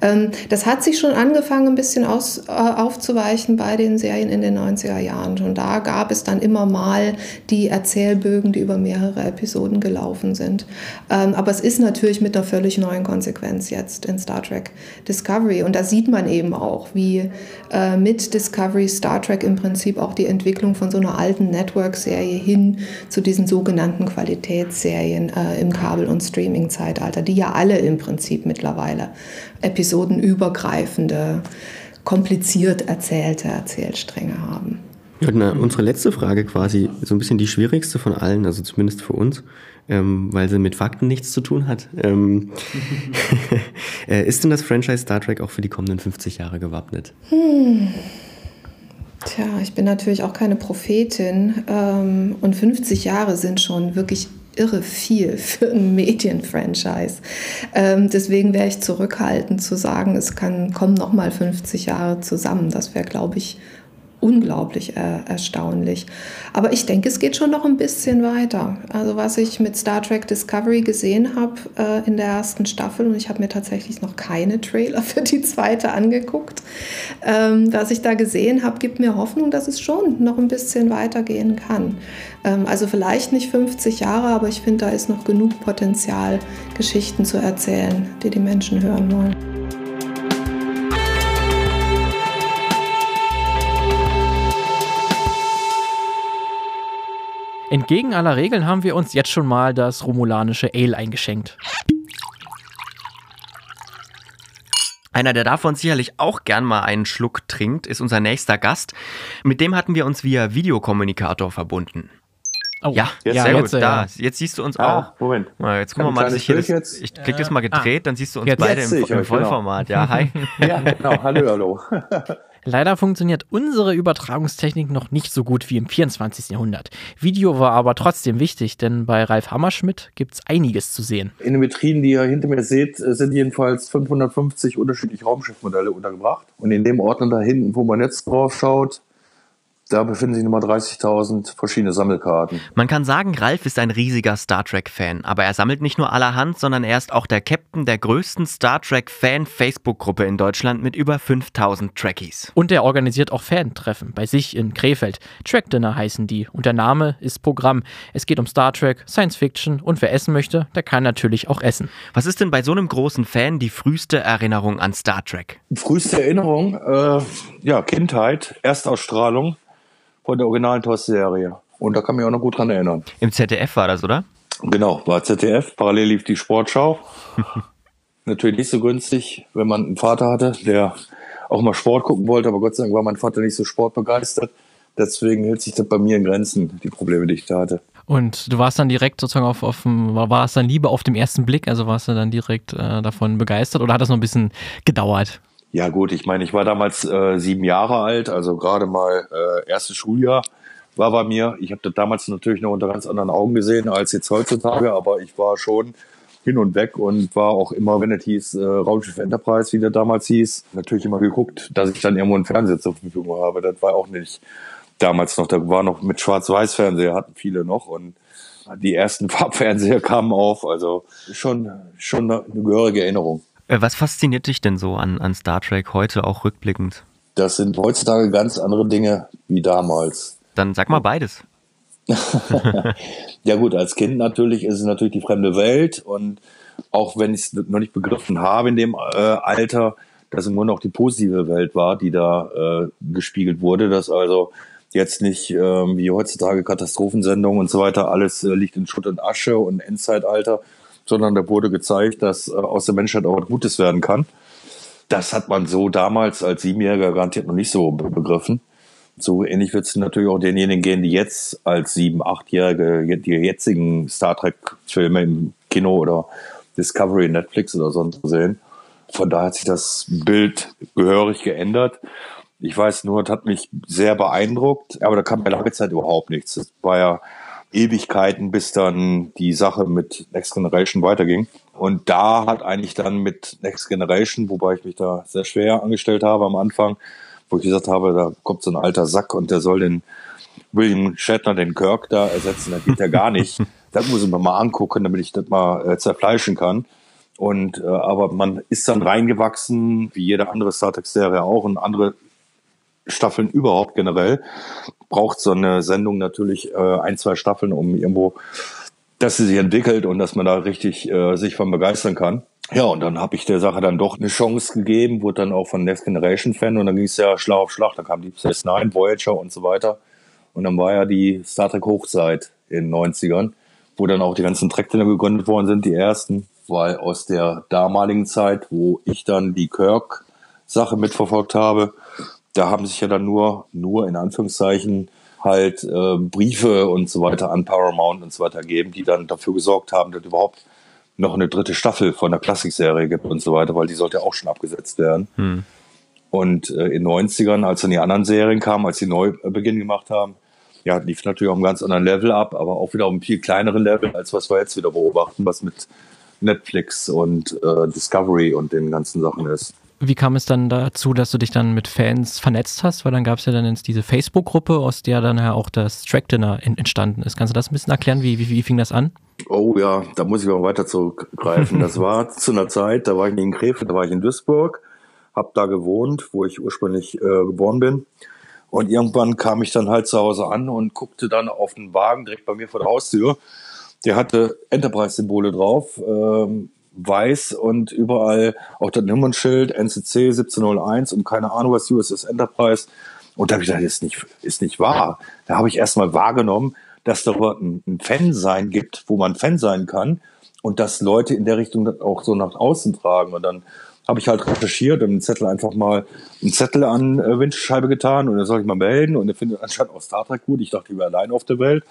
Ähm, das hat sich schon angefangen, ein bisschen aus, äh, aufzuweichen bei den Serien in den 90er Jahren. Und da gab es dann immer mal die Erzählbögen, die über mehrere Episoden gelaufen sind. Ähm, aber es ist natürlich mit einer völlig neuen Konsequenz jetzt in Star Trek Discovery. Und da sieht man eben auch, wie äh, mit Discovery Star Trek im Prinzip auch die Entwicklung von so einer alten Network-Serie hin zu diesen sogenannten Qualitätsserien äh, im Kabel- und Streaming-Zeitalter, die ja alle im Prinzip mittlerweile episodenübergreifende, kompliziert erzählte Erzählstränge haben. Ja, na, unsere letzte Frage quasi so ein bisschen die schwierigste von allen, also zumindest für uns, ähm, weil sie mit Fakten nichts zu tun hat. Ähm, äh, ist denn das Franchise Star Trek auch für die kommenden 50 Jahre gewappnet? Hm. Tja, ich bin natürlich auch keine Prophetin ähm, und 50 Jahre sind schon wirklich irre viel für ein Medienfranchise. Ähm, deswegen wäre ich zurückhaltend zu sagen, es kann, kommen noch mal 50 Jahre zusammen. Das wäre, glaube ich, unglaublich äh, erstaunlich. Aber ich denke, es geht schon noch ein bisschen weiter. Also was ich mit Star Trek Discovery gesehen habe äh, in der ersten Staffel, und ich habe mir tatsächlich noch keine Trailer für die zweite angeguckt, ähm, was ich da gesehen habe, gibt mir Hoffnung, dass es schon noch ein bisschen weitergehen kann. Ähm, also vielleicht nicht 50 Jahre, aber ich finde, da ist noch genug Potenzial, Geschichten zu erzählen, die die Menschen hören wollen. Entgegen aller Regeln haben wir uns jetzt schon mal das romulanische Ale eingeschenkt. Einer, der davon sicherlich auch gern mal einen Schluck trinkt, ist unser nächster Gast. Mit dem hatten wir uns via Videokommunikator verbunden. Oh, ja, jetzt, sehr gut. Jetzt, da, jetzt siehst du uns ah, auch. Moment. Jetzt gucken wir mal, dass ich hier das, jetzt? ich krieg das mal gedreht, ah, dann siehst du uns beide im, im genau. Vollformat. Genau. Ja, hi. ja, genau. Hallo, hallo. Leider funktioniert unsere Übertragungstechnik noch nicht so gut wie im 24. Jahrhundert. Video war aber trotzdem wichtig, denn bei Ralf Hammerschmidt gibt es einiges zu sehen. In den Vitrinen, die ihr hinter mir seht, sind jedenfalls 550 unterschiedliche Raumschiffmodelle untergebracht. Und in dem Ordner da hinten, wo man jetzt drauf schaut, da befinden sich nochmal 30.000 verschiedene Sammelkarten. Man kann sagen, Ralf ist ein riesiger Star Trek-Fan, aber er sammelt nicht nur allerhand, sondern er ist auch der Captain der größten Star Trek-Fan-Facebook-Gruppe in Deutschland mit über 5000 Trekkies. Und er organisiert auch Fan-Treffen bei sich in Krefeld. Track Dinner heißen die und der Name ist Programm. Es geht um Star Trek, Science Fiction und wer essen möchte, der kann natürlich auch essen. Was ist denn bei so einem großen Fan die früheste Erinnerung an Star Trek? Früheste Erinnerung? Äh, ja, Kindheit, Erstausstrahlung von der originalen TOS-Serie. Und da kann ich mich auch noch gut dran erinnern. Im ZDF war das, oder? Genau, war ZDF. Parallel lief die Sportschau. Natürlich nicht so günstig, wenn man einen Vater hatte, der auch mal Sport gucken wollte, aber Gott sei Dank war mein Vater nicht so sportbegeistert. Deswegen hält sich das bei mir in Grenzen, die Probleme, die ich da hatte. Und du warst dann direkt sozusagen auf, auf dem, war es dann lieber auf dem ersten Blick, also warst du dann direkt äh, davon begeistert oder hat das noch ein bisschen gedauert? Ja gut, ich meine, ich war damals äh, sieben Jahre alt, also gerade mal äh, erstes Schuljahr. war bei mir. Ich habe das damals natürlich noch unter ganz anderen Augen gesehen als jetzt heutzutage, aber ich war schon hin und weg und war auch immer, wenn es hieß, äh, Raumschiff Enterprise, wie der damals hieß, natürlich immer geguckt, dass ich dann irgendwo einen Fernseher zur Verfügung habe. Das war auch nicht damals noch, da war noch mit Schwarz-Weiß-Fernseher, hatten viele noch und die ersten Farbfernseher kamen auf, also schon, schon eine gehörige Erinnerung. Äh, was fasziniert dich denn so an, an Star Trek heute auch rückblickend? Das sind heutzutage ganz andere Dinge wie damals. Dann sag mal beides. ja gut, als Kind natürlich ist es natürlich die fremde Welt und auch wenn ich es noch nicht begriffen habe in dem äh, Alter, dass im Grunde auch die positive Welt war, die da äh, gespiegelt wurde, dass also jetzt nicht äh, wie heutzutage Katastrophensendungen und so weiter, alles äh, liegt in Schutt und Asche und Endzeitalter, sondern da wurde gezeigt, dass äh, aus der Menschheit auch was Gutes werden kann. Das hat man so damals als Siebenjähriger garantiert noch nicht so begriffen. So ähnlich wird es natürlich auch denjenigen gehen, die jetzt als Sieben-, Achtjährige die jetzigen Star Trek-Filme im Kino oder Discovery, Netflix oder sonst sehen. Von daher hat sich das Bild gehörig geändert. Ich weiß nur, es hat mich sehr beeindruckt, aber da kam ja lange Zeit überhaupt nichts. Es war ja Ewigkeiten, bis dann die Sache mit Next Generation weiterging. Und da hat eigentlich dann mit Next Generation, wobei ich mich da sehr schwer angestellt habe am Anfang, wo ich gesagt habe, da kommt so ein alter Sack und der soll den William Shatner, den Kirk da ersetzen, das geht ja gar nicht. das muss ich mir mal angucken, damit ich das mal äh, zerfleischen kann. Und äh, aber man ist dann reingewachsen, wie jede andere Star Trek-Serie auch und andere Staffeln überhaupt generell. Braucht so eine Sendung natürlich äh, ein, zwei Staffeln, um irgendwo, dass sie sich entwickelt und dass man da richtig äh, sich von begeistern kann. Ja, und dann habe ich der Sache dann doch eine Chance gegeben, wurde dann auch von Next Generation Fan und dann ging es ja Schlag auf Schlag. Dann kam Space Nine, Voyager und so weiter. Und dann war ja die Star Trek Hochzeit in den 90ern, wo dann auch die ganzen Trek-Dinner gegründet worden sind, die ersten, weil aus der damaligen Zeit, wo ich dann die Kirk-Sache mitverfolgt habe, da haben sich ja dann nur, nur in Anführungszeichen, halt äh, Briefe und so weiter an Paramount und so weiter gegeben, die dann dafür gesorgt haben, dass überhaupt noch eine dritte Staffel von der Klassikserie gibt und so weiter, weil die sollte auch schon abgesetzt werden. Hm. Und äh, in den 90ern, als dann die anderen Serien kamen, als sie Neubeginn gemacht haben, ja, lief natürlich auf einem ganz anderen Level ab, aber auch wieder auf einem viel kleineren Level, als was wir jetzt wieder beobachten, was mit Netflix und äh, Discovery und den ganzen Sachen ist. Wie kam es dann dazu, dass du dich dann mit Fans vernetzt hast? Weil dann gab es ja dann diese Facebook-Gruppe, aus der dann ja auch das Track Dinner entstanden ist. Kannst du das ein bisschen erklären? Wie, wie, wie fing das an? Oh ja, da muss ich auch weiter zurückgreifen. Das war zu einer Zeit, da war ich in Krefeld, da war ich in Duisburg, hab da gewohnt, wo ich ursprünglich äh, geboren bin. Und irgendwann kam ich dann halt zu Hause an und guckte dann auf den Wagen direkt bei mir vor der Haustür. Der hatte Enterprise-Symbole drauf, ähm, weiß und überall auch das Nummernschild NCC 1701 und keine Ahnung was USS Enterprise. Und da habe ich gedacht, ist nicht, ist nicht wahr. Da habe ich erstmal wahrgenommen, dass darüber ein, ein Fan sein gibt, wo man Fan sein kann und dass Leute in der Richtung auch so nach außen tragen. Und dann habe ich halt recherchiert und einen Zettel einfach mal einen Zettel an äh, Windschutzscheibe getan und dann soll ich mal melden und er findet anscheinend auch Star Trek gut. Ich dachte, ich wäre allein auf der Welt.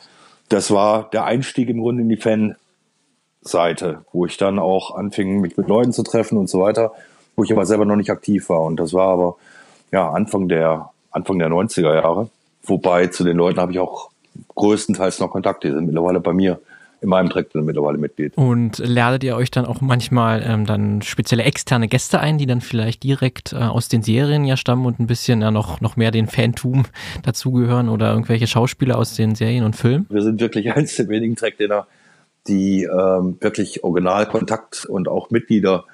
Das war der Einstieg im Grunde in die Fanseite, wo ich dann auch anfing, mich mit Leuten zu treffen und so weiter, wo ich aber selber noch nicht aktiv war. Und das war aber ja Anfang der Anfang der 90er Jahre. Wobei zu den Leuten habe ich auch größtenteils noch Kontakte, die sind mittlerweile bei mir in meinem Track mittlerweile Mitglied. Und ladet ihr euch dann auch manchmal ähm, dann spezielle externe Gäste ein, die dann vielleicht direkt äh, aus den Serien ja stammen und ein bisschen ja noch, noch mehr den Fantum dazugehören oder irgendwelche Schauspieler aus den Serien und Filmen? Wir sind wirklich eines der wenigen Trackdinner, die ähm, wirklich Originalkontakt und auch Mitglieder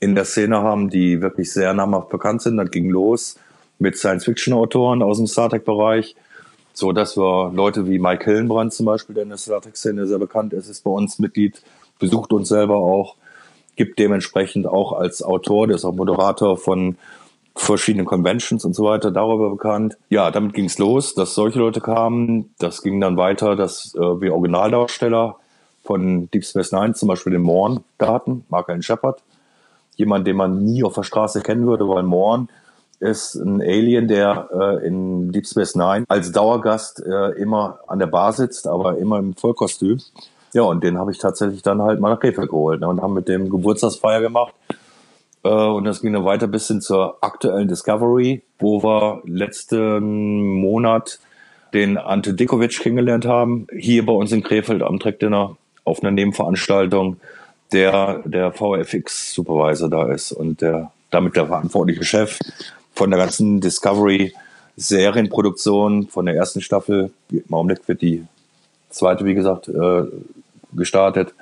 in der Szene haben, die wirklich sehr namhaft bekannt sind. Das ging los mit Science-Fiction-Autoren aus dem Star Trek-Bereich so dass wir Leute wie Mike Hillenbrand zum Beispiel, der in der Star Trek-Szene sehr bekannt ist, ist bei uns Mitglied, besucht uns selber auch, gibt dementsprechend auch als Autor, der ist auch Moderator von verschiedenen Conventions und so weiter darüber bekannt. Ja, damit ging es los, dass solche Leute kamen. Das ging dann weiter, dass äh, wir Originaldarsteller von Deep Space Nine, zum Beispiel den Morn, da hatten, Mark Allen Shepard. Jemand, den man nie auf der Straße kennen würde, weil Morn ist ein Alien, der äh, in Deep Space Nine als Dauergast äh, immer an der Bar sitzt, aber immer im Vollkostüm. Ja, und den habe ich tatsächlich dann halt mal nach Krefeld geholt ne, und haben mit dem Geburtstagsfeier gemacht. Äh, und das ging dann weiter bis hin zur aktuellen Discovery, wo wir letzten Monat den Ante Dikovic kennengelernt haben, hier bei uns in Krefeld am Trackdinner auf einer Nebenveranstaltung, der der VFX-Supervisor da ist und der damit der verantwortliche Chef von der ganzen Discovery Serienproduktion von der ersten Staffel. Im Augenblick wird die zweite, wie gesagt, äh, gestartet,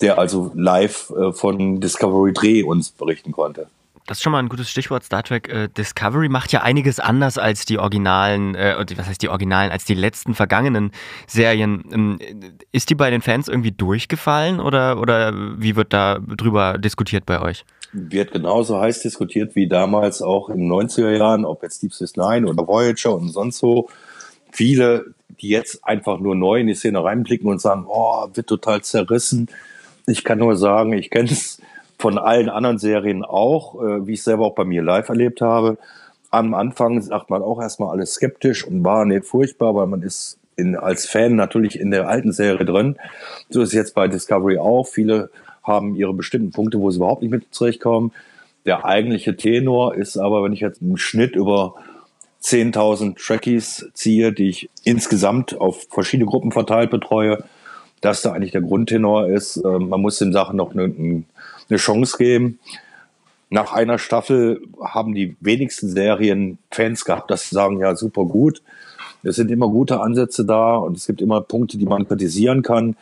der also live äh, von Discovery Dreh uns berichten konnte. Das ist schon mal ein gutes Stichwort. Star Trek äh, Discovery macht ja einiges anders als die originalen, äh, was heißt die originalen, als die letzten vergangenen Serien. Ähm, ist die bei den Fans irgendwie durchgefallen oder, oder wie wird da drüber diskutiert bei euch? Wird genauso heiß diskutiert wie damals auch in den 90er Jahren, ob jetzt Deep Space Nine oder Voyager und sonst so. Viele, die jetzt einfach nur neu in die Szene reinblicken und sagen, oh, wird total zerrissen. Ich kann nur sagen, ich kenne es von allen anderen Serien auch, äh, wie ich selber auch bei mir live erlebt habe. Am Anfang sagt man auch erstmal alles skeptisch und war nicht furchtbar, weil man ist in, als Fan natürlich in der alten Serie drin. So ist es jetzt bei Discovery auch. Viele haben ihre bestimmten Punkte, wo sie überhaupt nicht mit zurechtkommen. Der eigentliche Tenor ist aber, wenn ich jetzt einen Schnitt über 10.000 Trekkies ziehe, die ich insgesamt auf verschiedene Gruppen verteilt betreue, dass da eigentlich der Grundtenor ist. Äh, man muss den Sachen noch einen eine Chance geben. Nach einer Staffel haben die wenigsten Serien Fans gehabt, dass sie sagen, ja, super gut. Es sind immer gute Ansätze da und es gibt immer Punkte, die man kritisieren kann.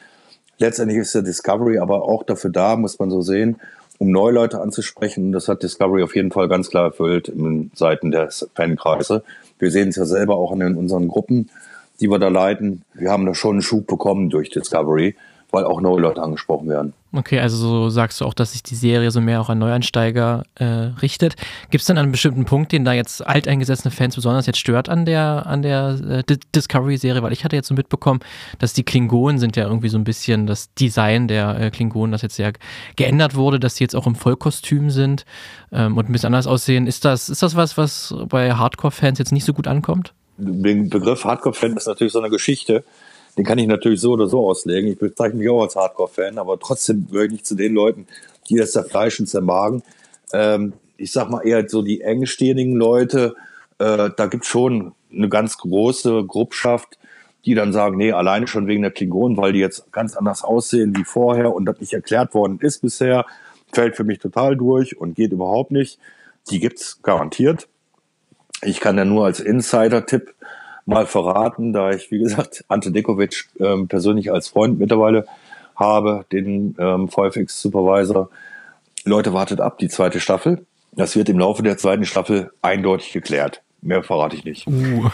Letztendlich ist der Discovery aber auch dafür da, muss man so sehen, um neue Leute anzusprechen. Und das hat Discovery auf jeden Fall ganz klar erfüllt in Seiten der Fankreise. Wir sehen es ja selber auch in unseren Gruppen, die wir da leiten. Wir haben da schon einen Schub bekommen durch Discovery weil auch neue Leute angesprochen werden. Okay, also so sagst du auch, dass sich die Serie so mehr auch an Neueinsteiger äh, richtet. Gibt es denn einen bestimmten Punkt, den da jetzt alteingesessene Fans besonders jetzt stört an der, an der äh, Discovery-Serie? Weil ich hatte jetzt so mitbekommen, dass die Klingonen sind ja irgendwie so ein bisschen das Design der äh, Klingonen, das jetzt sehr geändert wurde, dass sie jetzt auch im Vollkostüm sind ähm, und ein bisschen anders aussehen. Ist das, ist das was, was bei Hardcore-Fans jetzt nicht so gut ankommt? Den Begriff Hardcore-Fan ist natürlich so eine Geschichte den kann ich natürlich so oder so auslegen. Ich bezeichne mich auch als Hardcore-Fan, aber trotzdem gehöre ich nicht zu den Leuten, die das zerfleischen, zermagen. Ähm, ich sag mal eher so die engstirnigen Leute, äh, da gibt's schon eine ganz große Gruppschaft, die dann sagen, nee, alleine schon wegen der Klingonen, weil die jetzt ganz anders aussehen wie vorher und das nicht erklärt worden ist bisher, fällt für mich total durch und geht überhaupt nicht. Die gibt's garantiert. Ich kann ja nur als Insider-Tipp mal verraten, da ich, wie gesagt, Ante Dekovic ähm, persönlich als Freund mittlerweile habe, den ähm, VFX-Supervisor. Leute, wartet ab, die zweite Staffel. Das wird im Laufe der zweiten Staffel eindeutig geklärt. Mehr verrate ich nicht. Uh.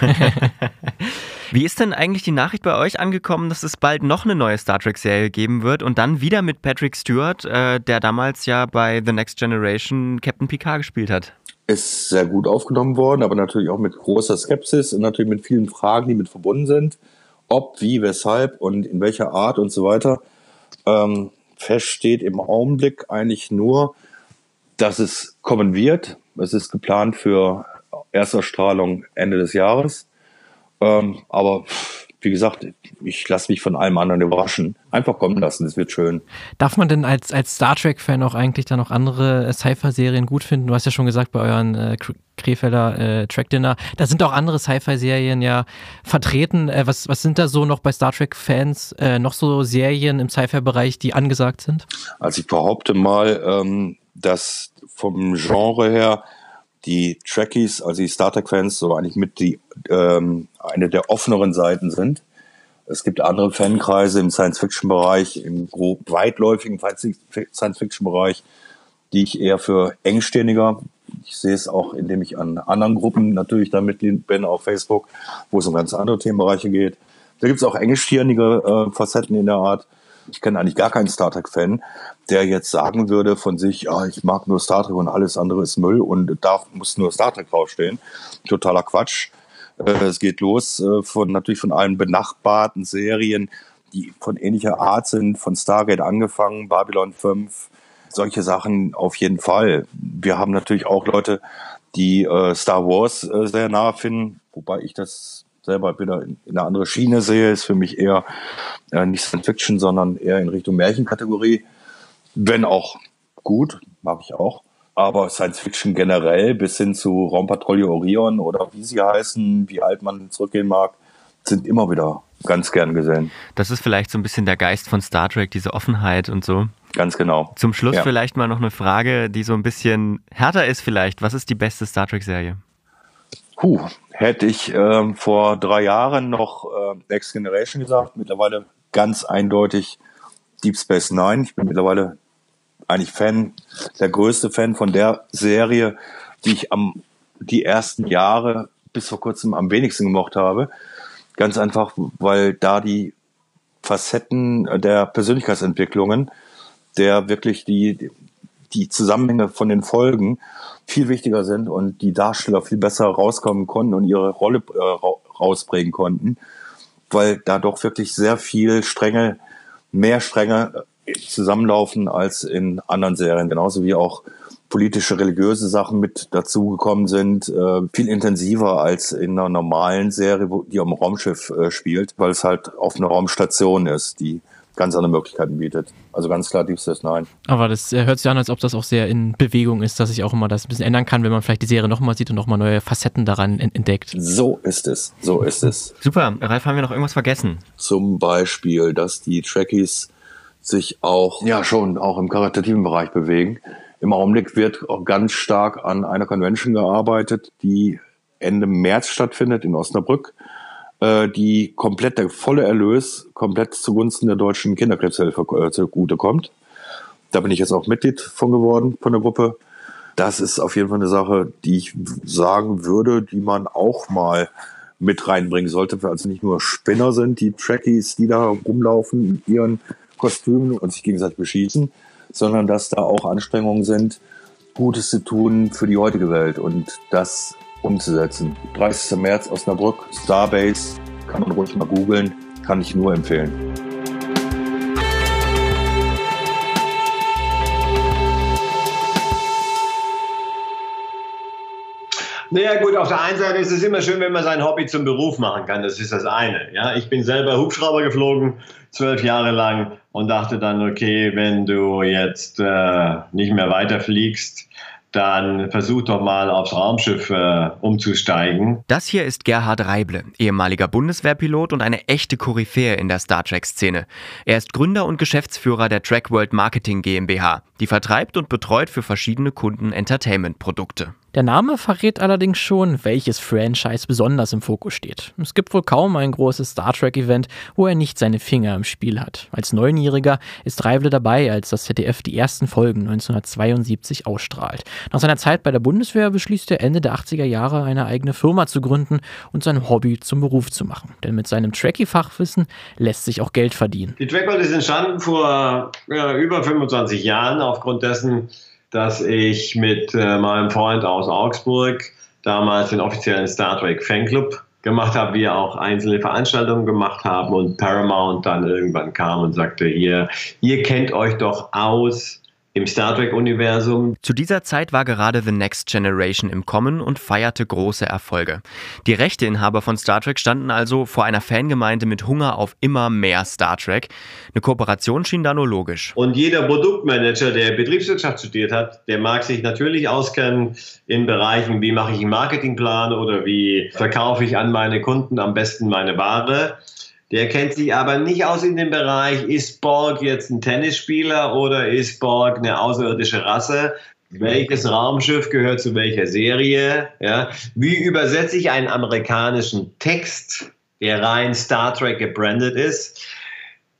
Wie ist denn eigentlich die Nachricht bei euch angekommen, dass es bald noch eine neue Star Trek-Serie geben wird und dann wieder mit Patrick Stewart, äh, der damals ja bei The Next Generation Captain Picard gespielt hat? Ist sehr gut aufgenommen worden, aber natürlich auch mit großer Skepsis und natürlich mit vielen Fragen, die mit verbunden sind. Ob, wie, weshalb und in welcher Art und so weiter. Ähm, fest steht im Augenblick eigentlich nur, dass es kommen wird. Es ist geplant für Ersterstrahlung Ende des Jahres. Ähm, aber wie gesagt, ich lasse mich von allem anderen überraschen. Einfach kommen lassen, das wird schön. Darf man denn als, als Star Trek-Fan auch eigentlich dann noch andere äh, Sci-Fi-Serien gut finden? Du hast ja schon gesagt, bei euren äh, Krefelder äh, Track-Dinner, da sind auch andere Sci-Fi-Serien ja vertreten. Äh, was, was sind da so noch bei Star Trek-Fans äh, noch so Serien im Sci-Fi-Bereich, die angesagt sind? Also ich behaupte mal, ähm, dass vom Genre her die Trekkies, also die Star Trek-Fans, so eigentlich mit die ähm, eine der offeneren Seiten sind. Es gibt andere Fankreise im Science-Fiction-Bereich, im grob weitläufigen Science-Fiction-Bereich, die ich eher für engstirniger. Ich sehe es auch, indem ich an anderen Gruppen natürlich da Mitglied bin auf Facebook, wo es um ganz andere Themenbereiche geht. Da gibt es auch engstirnige äh, Facetten in der Art. Ich kenne eigentlich gar keinen Star Trek-Fan, der jetzt sagen würde von sich, ja, ich mag nur Star Trek und alles andere ist Müll und da muss nur Star Trek draufstehen. Totaler Quatsch. Äh, es geht los äh, von natürlich von allen benachbarten Serien, die von ähnlicher Art sind, von Stargate angefangen, Babylon 5, solche Sachen auf jeden Fall. Wir haben natürlich auch Leute, die äh, Star Wars äh, sehr nah finden, wobei ich das selber wieder in, in eine andere Schiene sehe, ist für mich eher äh, nicht Science Fiction, sondern eher in Richtung Märchenkategorie. Wenn auch gut, mag ich auch. Aber Science Fiction generell bis hin zu Raumpatrouille Orion oder wie sie heißen, wie alt man zurückgehen mag, sind immer wieder ganz gern gesehen. Das ist vielleicht so ein bisschen der Geist von Star Trek, diese Offenheit und so. Ganz genau. Zum Schluss Ja. vielleicht mal noch eine Frage, die so ein bisschen härter ist vielleicht. Was ist die beste Star Trek-Serie? Puh, hätte ich ähm, vor drei Jahren noch äh, Next Generation gesagt, mittlerweile ganz eindeutig Deep Space Nine. Ich bin mittlerweile eigentlich Fan, der größte Fan von der Serie, die ich am die ersten Jahre bis vor kurzem am wenigsten gemocht habe. Ganz einfach, weil da die Facetten der Persönlichkeitsentwicklungen, der wirklich die, die Zusammenhänge von den Folgen viel wichtiger sind und die Darsteller viel besser rauskommen konnten und ihre Rolle äh, ra- rausprägen konnten, weil da doch wirklich sehr viel Stränge, mehr Stränge äh, zusammenlaufen als in anderen Serien, genauso wie auch politische, religiöse Sachen mit dazugekommen sind, äh, viel intensiver als in einer normalen Serie, wo die am Raumschiff äh, spielt, weil es halt auf einer Raumstation ist, die ganz andere Möglichkeiten bietet. Also ganz klar Deep Space Nine. Aber das äh, hört sich an, als ob das auch sehr in Bewegung ist, dass sich auch immer das ein bisschen ändern kann, wenn man vielleicht die Serie nochmal sieht und nochmal neue Facetten daran en- entdeckt. So ist es, so ist es. Super, Ralf, haben wir noch irgendwas vergessen? Zum Beispiel, dass die Trekkies sich auch, ja schon, auch im karitativen Bereich bewegen. Im Augenblick wird auch ganz stark an einer Convention gearbeitet, die Ende März stattfindet in Osnabrück, äh, die komplett, der volle Erlös komplett zugunsten der deutschen Kinderkrebshilfe äh, zugutekommt. Da bin ich jetzt auch Mitglied von geworden, von der Gruppe. Das ist auf jeden Fall eine Sache, die ich sagen würde, die man auch mal mit reinbringen sollte, also nicht nur Spinner sind, die Trekkies, die da rumlaufen mit ihren Kostümen und sich gegenseitig beschießen, sondern dass da auch Anstrengungen sind, Gutes zu tun für die heutige Welt und das umzusetzen. 30. März Osnabrück, Starbase, kann man ruhig mal googeln, kann ich nur empfehlen. Naja gut, auf der einen Seite ist es immer schön, wenn man sein Hobby zum Beruf machen kann. Das ist das eine. Ja, ich bin selber Hubschrauber geflogen, zwölf Jahre lang und dachte dann, okay, wenn du jetzt äh, nicht mehr weiterfliegst, dann versuch doch mal aufs Raumschiff äh, umzusteigen. Das hier ist Gerhard Reible, ehemaliger Bundeswehrpilot und eine echte Koryphäe in der Star Trek-Szene. Er ist Gründer und Geschäftsführer der Track World Marketing GmbH, die vertreibt und betreut für verschiedene Kunden Entertainment-Produkte. Der Name verrät allerdings schon, welches Franchise besonders im Fokus steht. Es gibt wohl kaum ein großes Star Trek-Event, wo er nicht seine Finger im Spiel hat. Als Neunjähriger ist Reible dabei, als das ZDF die ersten Folgen 1972 ausstrahlt. Nach seiner Zeit bei der Bundeswehr beschließt er Ende der 80er Jahre eine eigene Firma zu gründen und sein Hobby zum Beruf zu machen. Denn mit seinem Trekkie-Fachwissen lässt sich auch Geld verdienen. Die Track World ist entstanden vor ja, über 25 Jahren aufgrund dessen, dass ich mit äh, meinem Freund aus Augsburg damals den offiziellen Star Trek Fanclub gemacht habe, wir auch einzelne Veranstaltungen gemacht haben und Paramount dann irgendwann kam und sagte, hier, ihr kennt euch doch aus im Star Trek-Universum. Zu dieser Zeit war gerade The Next Generation im Kommen und feierte große Erfolge. Die Rechteinhaber von Star Trek standen also vor einer Fangemeinde mit Hunger auf immer mehr Star Trek. Eine Kooperation schien da nur logisch. Und jeder Produktmanager, der Betriebswirtschaft studiert hat, der mag sich natürlich auskennen in Bereichen, wie mache ich einen Marketingplan oder wie verkaufe ich an meine Kunden am besten meine Ware. Der kennt sich aber nicht aus in dem Bereich, ist Borg jetzt ein Tennisspieler oder ist Borg eine außerirdische Rasse? Welches Raumschiff gehört zu welcher Serie? Ja? Wie übersetze ich einen amerikanischen Text, der rein Star Trek gebrandet ist,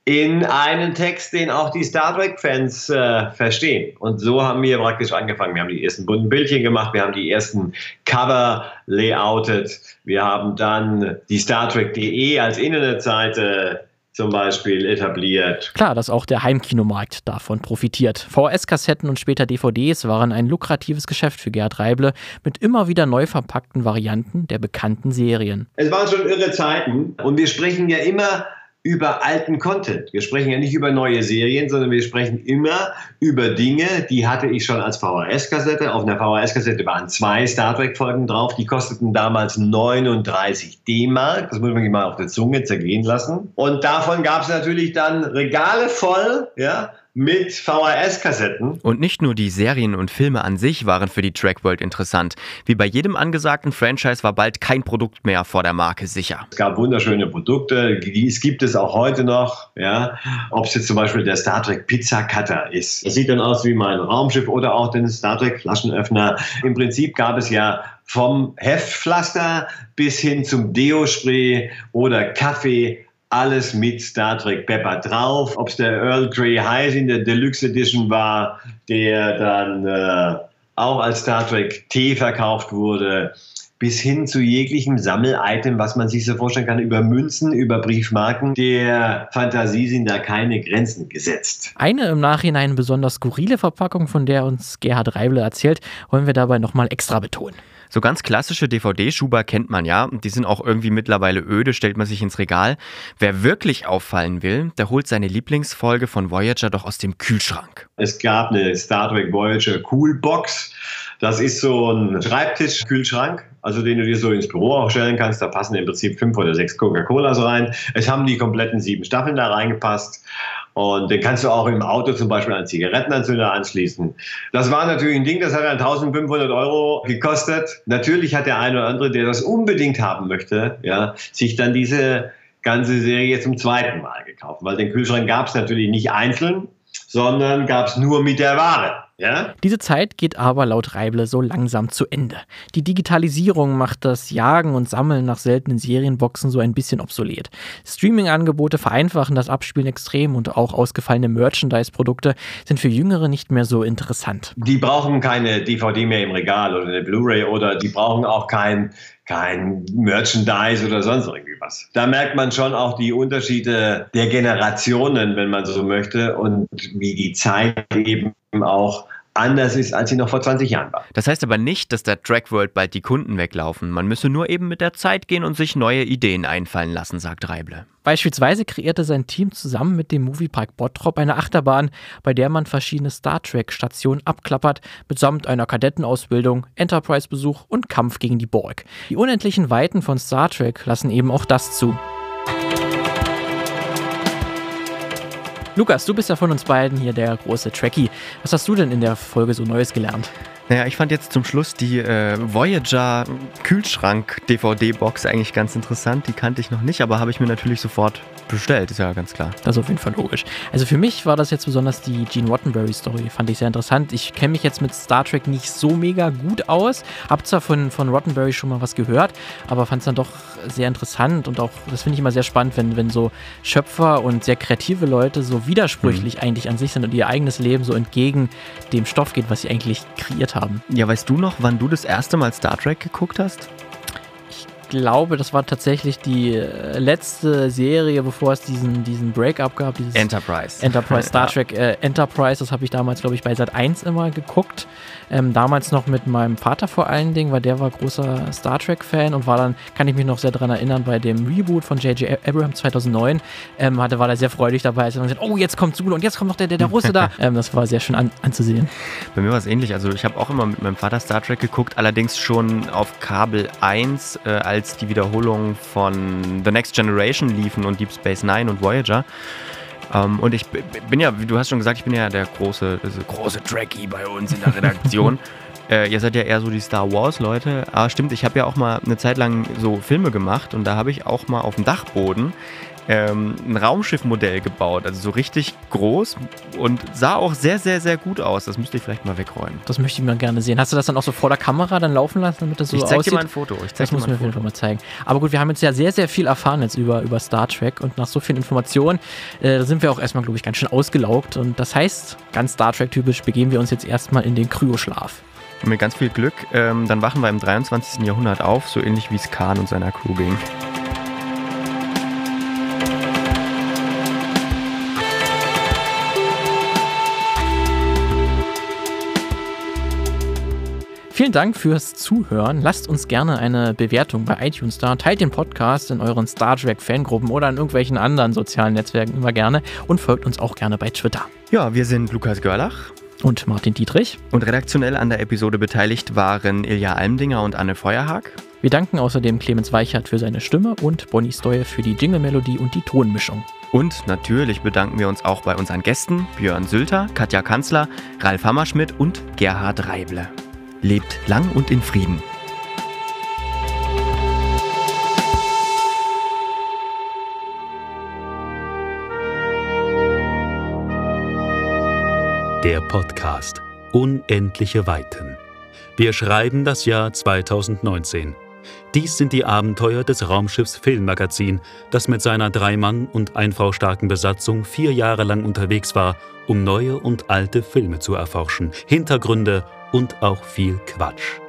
in einen Text, den auch die Star Trek-Fans äh, verstehen. Und so haben wir praktisch angefangen. Wir haben die ersten bunten Bildchen gemacht, wir haben die ersten Cover layoutet, wir haben dann die Star Trek.de als Internetseite zum Beispiel etabliert. Klar, dass auch der Heimkinomarkt davon profitiert. VHS-Kassetten und später DVDs waren ein lukratives Geschäft für Gerhard Reible mit immer wieder neu verpackten Varianten der bekannten Serien. Es waren schon irre Zeiten und wir sprechen ja immer über alten Content. Wir sprechen ja nicht über neue Serien, sondern wir sprechen immer über Dinge, die hatte ich schon als VHS-Kassette. Auf einer VHS-Kassette waren zwei Star Trek-Folgen drauf. Die kosteten damals 39 D-Mark. Das muss man sich mal auf der Zunge zergehen lassen. Und davon gab es natürlich dann Regale voll, ja, mit VHS-Kassetten. Und nicht nur die Serien und Filme an sich waren für die Trackworld interessant. Wie bei jedem angesagten Franchise war bald kein Produkt mehr vor der Marke sicher. Es gab wunderschöne Produkte, die gibt es auch heute noch. Ja? Ob es jetzt zum Beispiel der Star Trek Pizza Cutter ist. Das sieht dann aus wie mein Raumschiff oder auch den Star Trek Flaschenöffner. Im Prinzip gab es ja vom Heftpflaster bis hin zum Deo-Spray oder Kaffee alles mit Star Trek Pepper drauf. Ob es der Earl Grey Heiß in der Deluxe Edition war, der dann äh, auch als Star Trek Tee verkauft wurde, bis hin zu jeglichem Sammelitem, was man sich so vorstellen kann, über Münzen, über Briefmarken. Der Fantasie sind da keine Grenzen gesetzt. Eine im Nachhinein besonders skurrile Verpackung, von der uns Gerhard Reible erzählt, wollen wir dabei nochmal extra betonen. So ganz klassische DVD-Schuber kennt man ja. Die sind auch irgendwie mittlerweile öde, stellt man sich ins Regal. Wer wirklich auffallen will, der holt seine Lieblingsfolge von Voyager doch aus dem Kühlschrank. Es gab eine Star Trek Voyager Cool Box. Das ist so ein Schreibtisch-Kühlschrank, also den du dir so ins Büro auch stellen kannst. Da passen im Prinzip fünf oder sechs Coca-Colas rein. Es haben die kompletten sieben Staffeln da reingepasst. Und den kannst du auch im Auto zum Beispiel an Zigarettenanzünder anschließen. Das war natürlich ein Ding, das hat dann 1500 Euro gekostet. Natürlich hat der eine oder andere, der das unbedingt haben möchte, ja, sich dann diese ganze Serie zum zweiten Mal gekauft. Weil den Kühlschrank gab es natürlich nicht einzeln, sondern gab es nur mit der Ware. Ja? Diese Zeit geht aber laut Reible so langsam zu Ende. Die Digitalisierung macht das Jagen und Sammeln nach seltenen Serienboxen so ein bisschen obsolet. Streaming-Angebote vereinfachen das Abspielen extrem und auch ausgefallene Merchandise-Produkte sind für Jüngere nicht mehr so interessant. Die brauchen keine DVD mehr im Regal oder eine Blu-ray oder die brauchen auch kein kein Merchandise oder sonst irgendwie was. Da merkt man schon auch die Unterschiede der Generationen, wenn man so möchte, und wie die Zeit eben auch anders ist, als sie noch vor 20 Jahren war. Das heißt aber nicht, dass der Trackworld bald die Kunden weglaufen. Man müsse nur eben mit der Zeit gehen und sich neue Ideen einfallen lassen, sagt Reible. Beispielsweise kreierte sein Team zusammen mit dem Moviepark Bottrop eine Achterbahn, bei der man verschiedene Star Trek-Stationen abklappert, mitsamt einer Kadettenausbildung, Enterprise-Besuch und Kampf gegen die Borg. Die unendlichen Weiten von Star Trek lassen eben auch das zu. Lukas, du bist ja von uns beiden hier der große Trekkie. Was hast du denn in der Folge so Neues gelernt? Naja, ich fand jetzt zum Schluss die äh, Voyager Kühlschrank-DVD-Box eigentlich ganz interessant. Die kannte ich noch nicht, aber habe ich mir natürlich sofort bestellt, ist ja ganz klar. Das ist auf jeden Fall logisch. Also für mich war das jetzt besonders die Gene Roddenberry-Story, fand ich sehr interessant. Ich kenne mich jetzt mit Star Trek nicht so mega gut aus, habe zwar von, von Roddenberry schon mal was gehört, aber fand es dann doch sehr interessant und auch, das finde ich immer sehr spannend, wenn, wenn so Schöpfer und sehr kreative Leute so widersprüchlich mhm. eigentlich an sich sind und ihr eigenes Leben so entgegen dem Stoff geht, was sie eigentlich kreiert haben. Ja, weißt du noch, wann du das erste Mal Star Trek geguckt hast? Glaube, das war tatsächlich die äh, letzte Serie, bevor es diesen, diesen Breakup gab. Enterprise. Enterprise, Star Trek äh, Enterprise, das habe ich damals, glaube ich, bei Sat 1 immer geguckt. Ähm, damals noch mit meinem Vater vor allen Dingen, weil der war großer Star Trek-Fan und war dann, kann ich mich noch sehr daran erinnern, bei dem Reboot von J.J. Abrams 2009, ähm, hatte, war er sehr freudig dabei, als er gesagt oh, jetzt kommt Zulu und jetzt kommt noch der, der, der Russe da. Ähm, das war sehr schön an, anzusehen. Bei mir war es ähnlich. Also ich habe auch immer mit meinem Vater Star Trek geguckt, allerdings schon auf Kabel 1 äh, als die Wiederholung von The Next Generation liefen und Deep Space Nine und Voyager. Um, ähm, und ich bin ja, wie du hast schon gesagt, ich bin ja der große, große Trekkie bei uns in der Redaktion. äh, ihr seid ja eher so die Star Wars-Leute. Aber stimmt, ich habe ja auch mal eine Zeit lang so Filme gemacht und da habe ich auch mal auf dem Dachboden ähm, ein Raumschiffmodell gebaut. Also so richtig groß und sah auch sehr, sehr, sehr gut aus. Das müsste ich vielleicht mal wegräumen. Das möchte ich mal gerne sehen. Hast du das dann auch so vor der Kamera dann laufen lassen, damit das so ich zeig aussieht? dir mal ein Foto. Ich zeig das muss mir auf jeden Fall mal zeigen. Aber gut, wir haben jetzt ja sehr, sehr viel erfahren jetzt über, über Star Trek und nach so vielen Informationen äh, sind wir auch erstmal, glaube ich, ganz schön ausgelaugt. Und das heißt, ganz Star Trek-typisch begeben wir uns jetzt erstmal in den Kryoschlaf. Und mit ganz viel Glück, ähm, dann wachen wir im 23. Jahrhundert auf, so ähnlich wie es Khan und seiner Crew ging. Vielen Dank fürs Zuhören. Lasst uns gerne eine Bewertung bei iTunes da. Teilt den Podcast in euren Star Trek Fangruppen oder in irgendwelchen anderen sozialen Netzwerken immer gerne und folgt uns auch gerne bei Twitter. Ja, wir sind Lukas Görlach Und Martin Dietrich. Und redaktionell an der Episode beteiligt waren Ilja Almdinger und Anne Feuerhag. Wir danken außerdem Clemens Weichert für seine Stimme und Bonnie Steuer für die Jingle-Melodie und die Tonmischung. Und natürlich bedanken wir uns auch bei unseren Gästen Björn Sülter, Katja Kanzler, Ralf Hammerschmidt und Gerhard Reible. Lebt lang und in Frieden. Der Podcast Unendliche Weiten. Wir schreiben das Jahr 2019. Dies sind die Abenteuer des Raumschiffs Filmmagazin, das mit seiner drei Mann und ein Frau starken Besatzung vier Jahre lang unterwegs war, um neue und alte Filme zu erforschen, Hintergründe und auch viel Quatsch.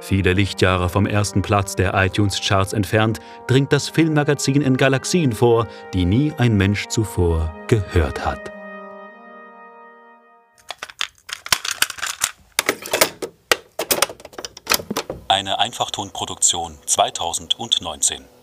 Viele Lichtjahre vom ersten Platz der iTunes-Charts entfernt, dringt das Filmmagazin in Galaxien vor, die nie ein Mensch zuvor gehört hat. Eine Einfachtonproduktion 2019.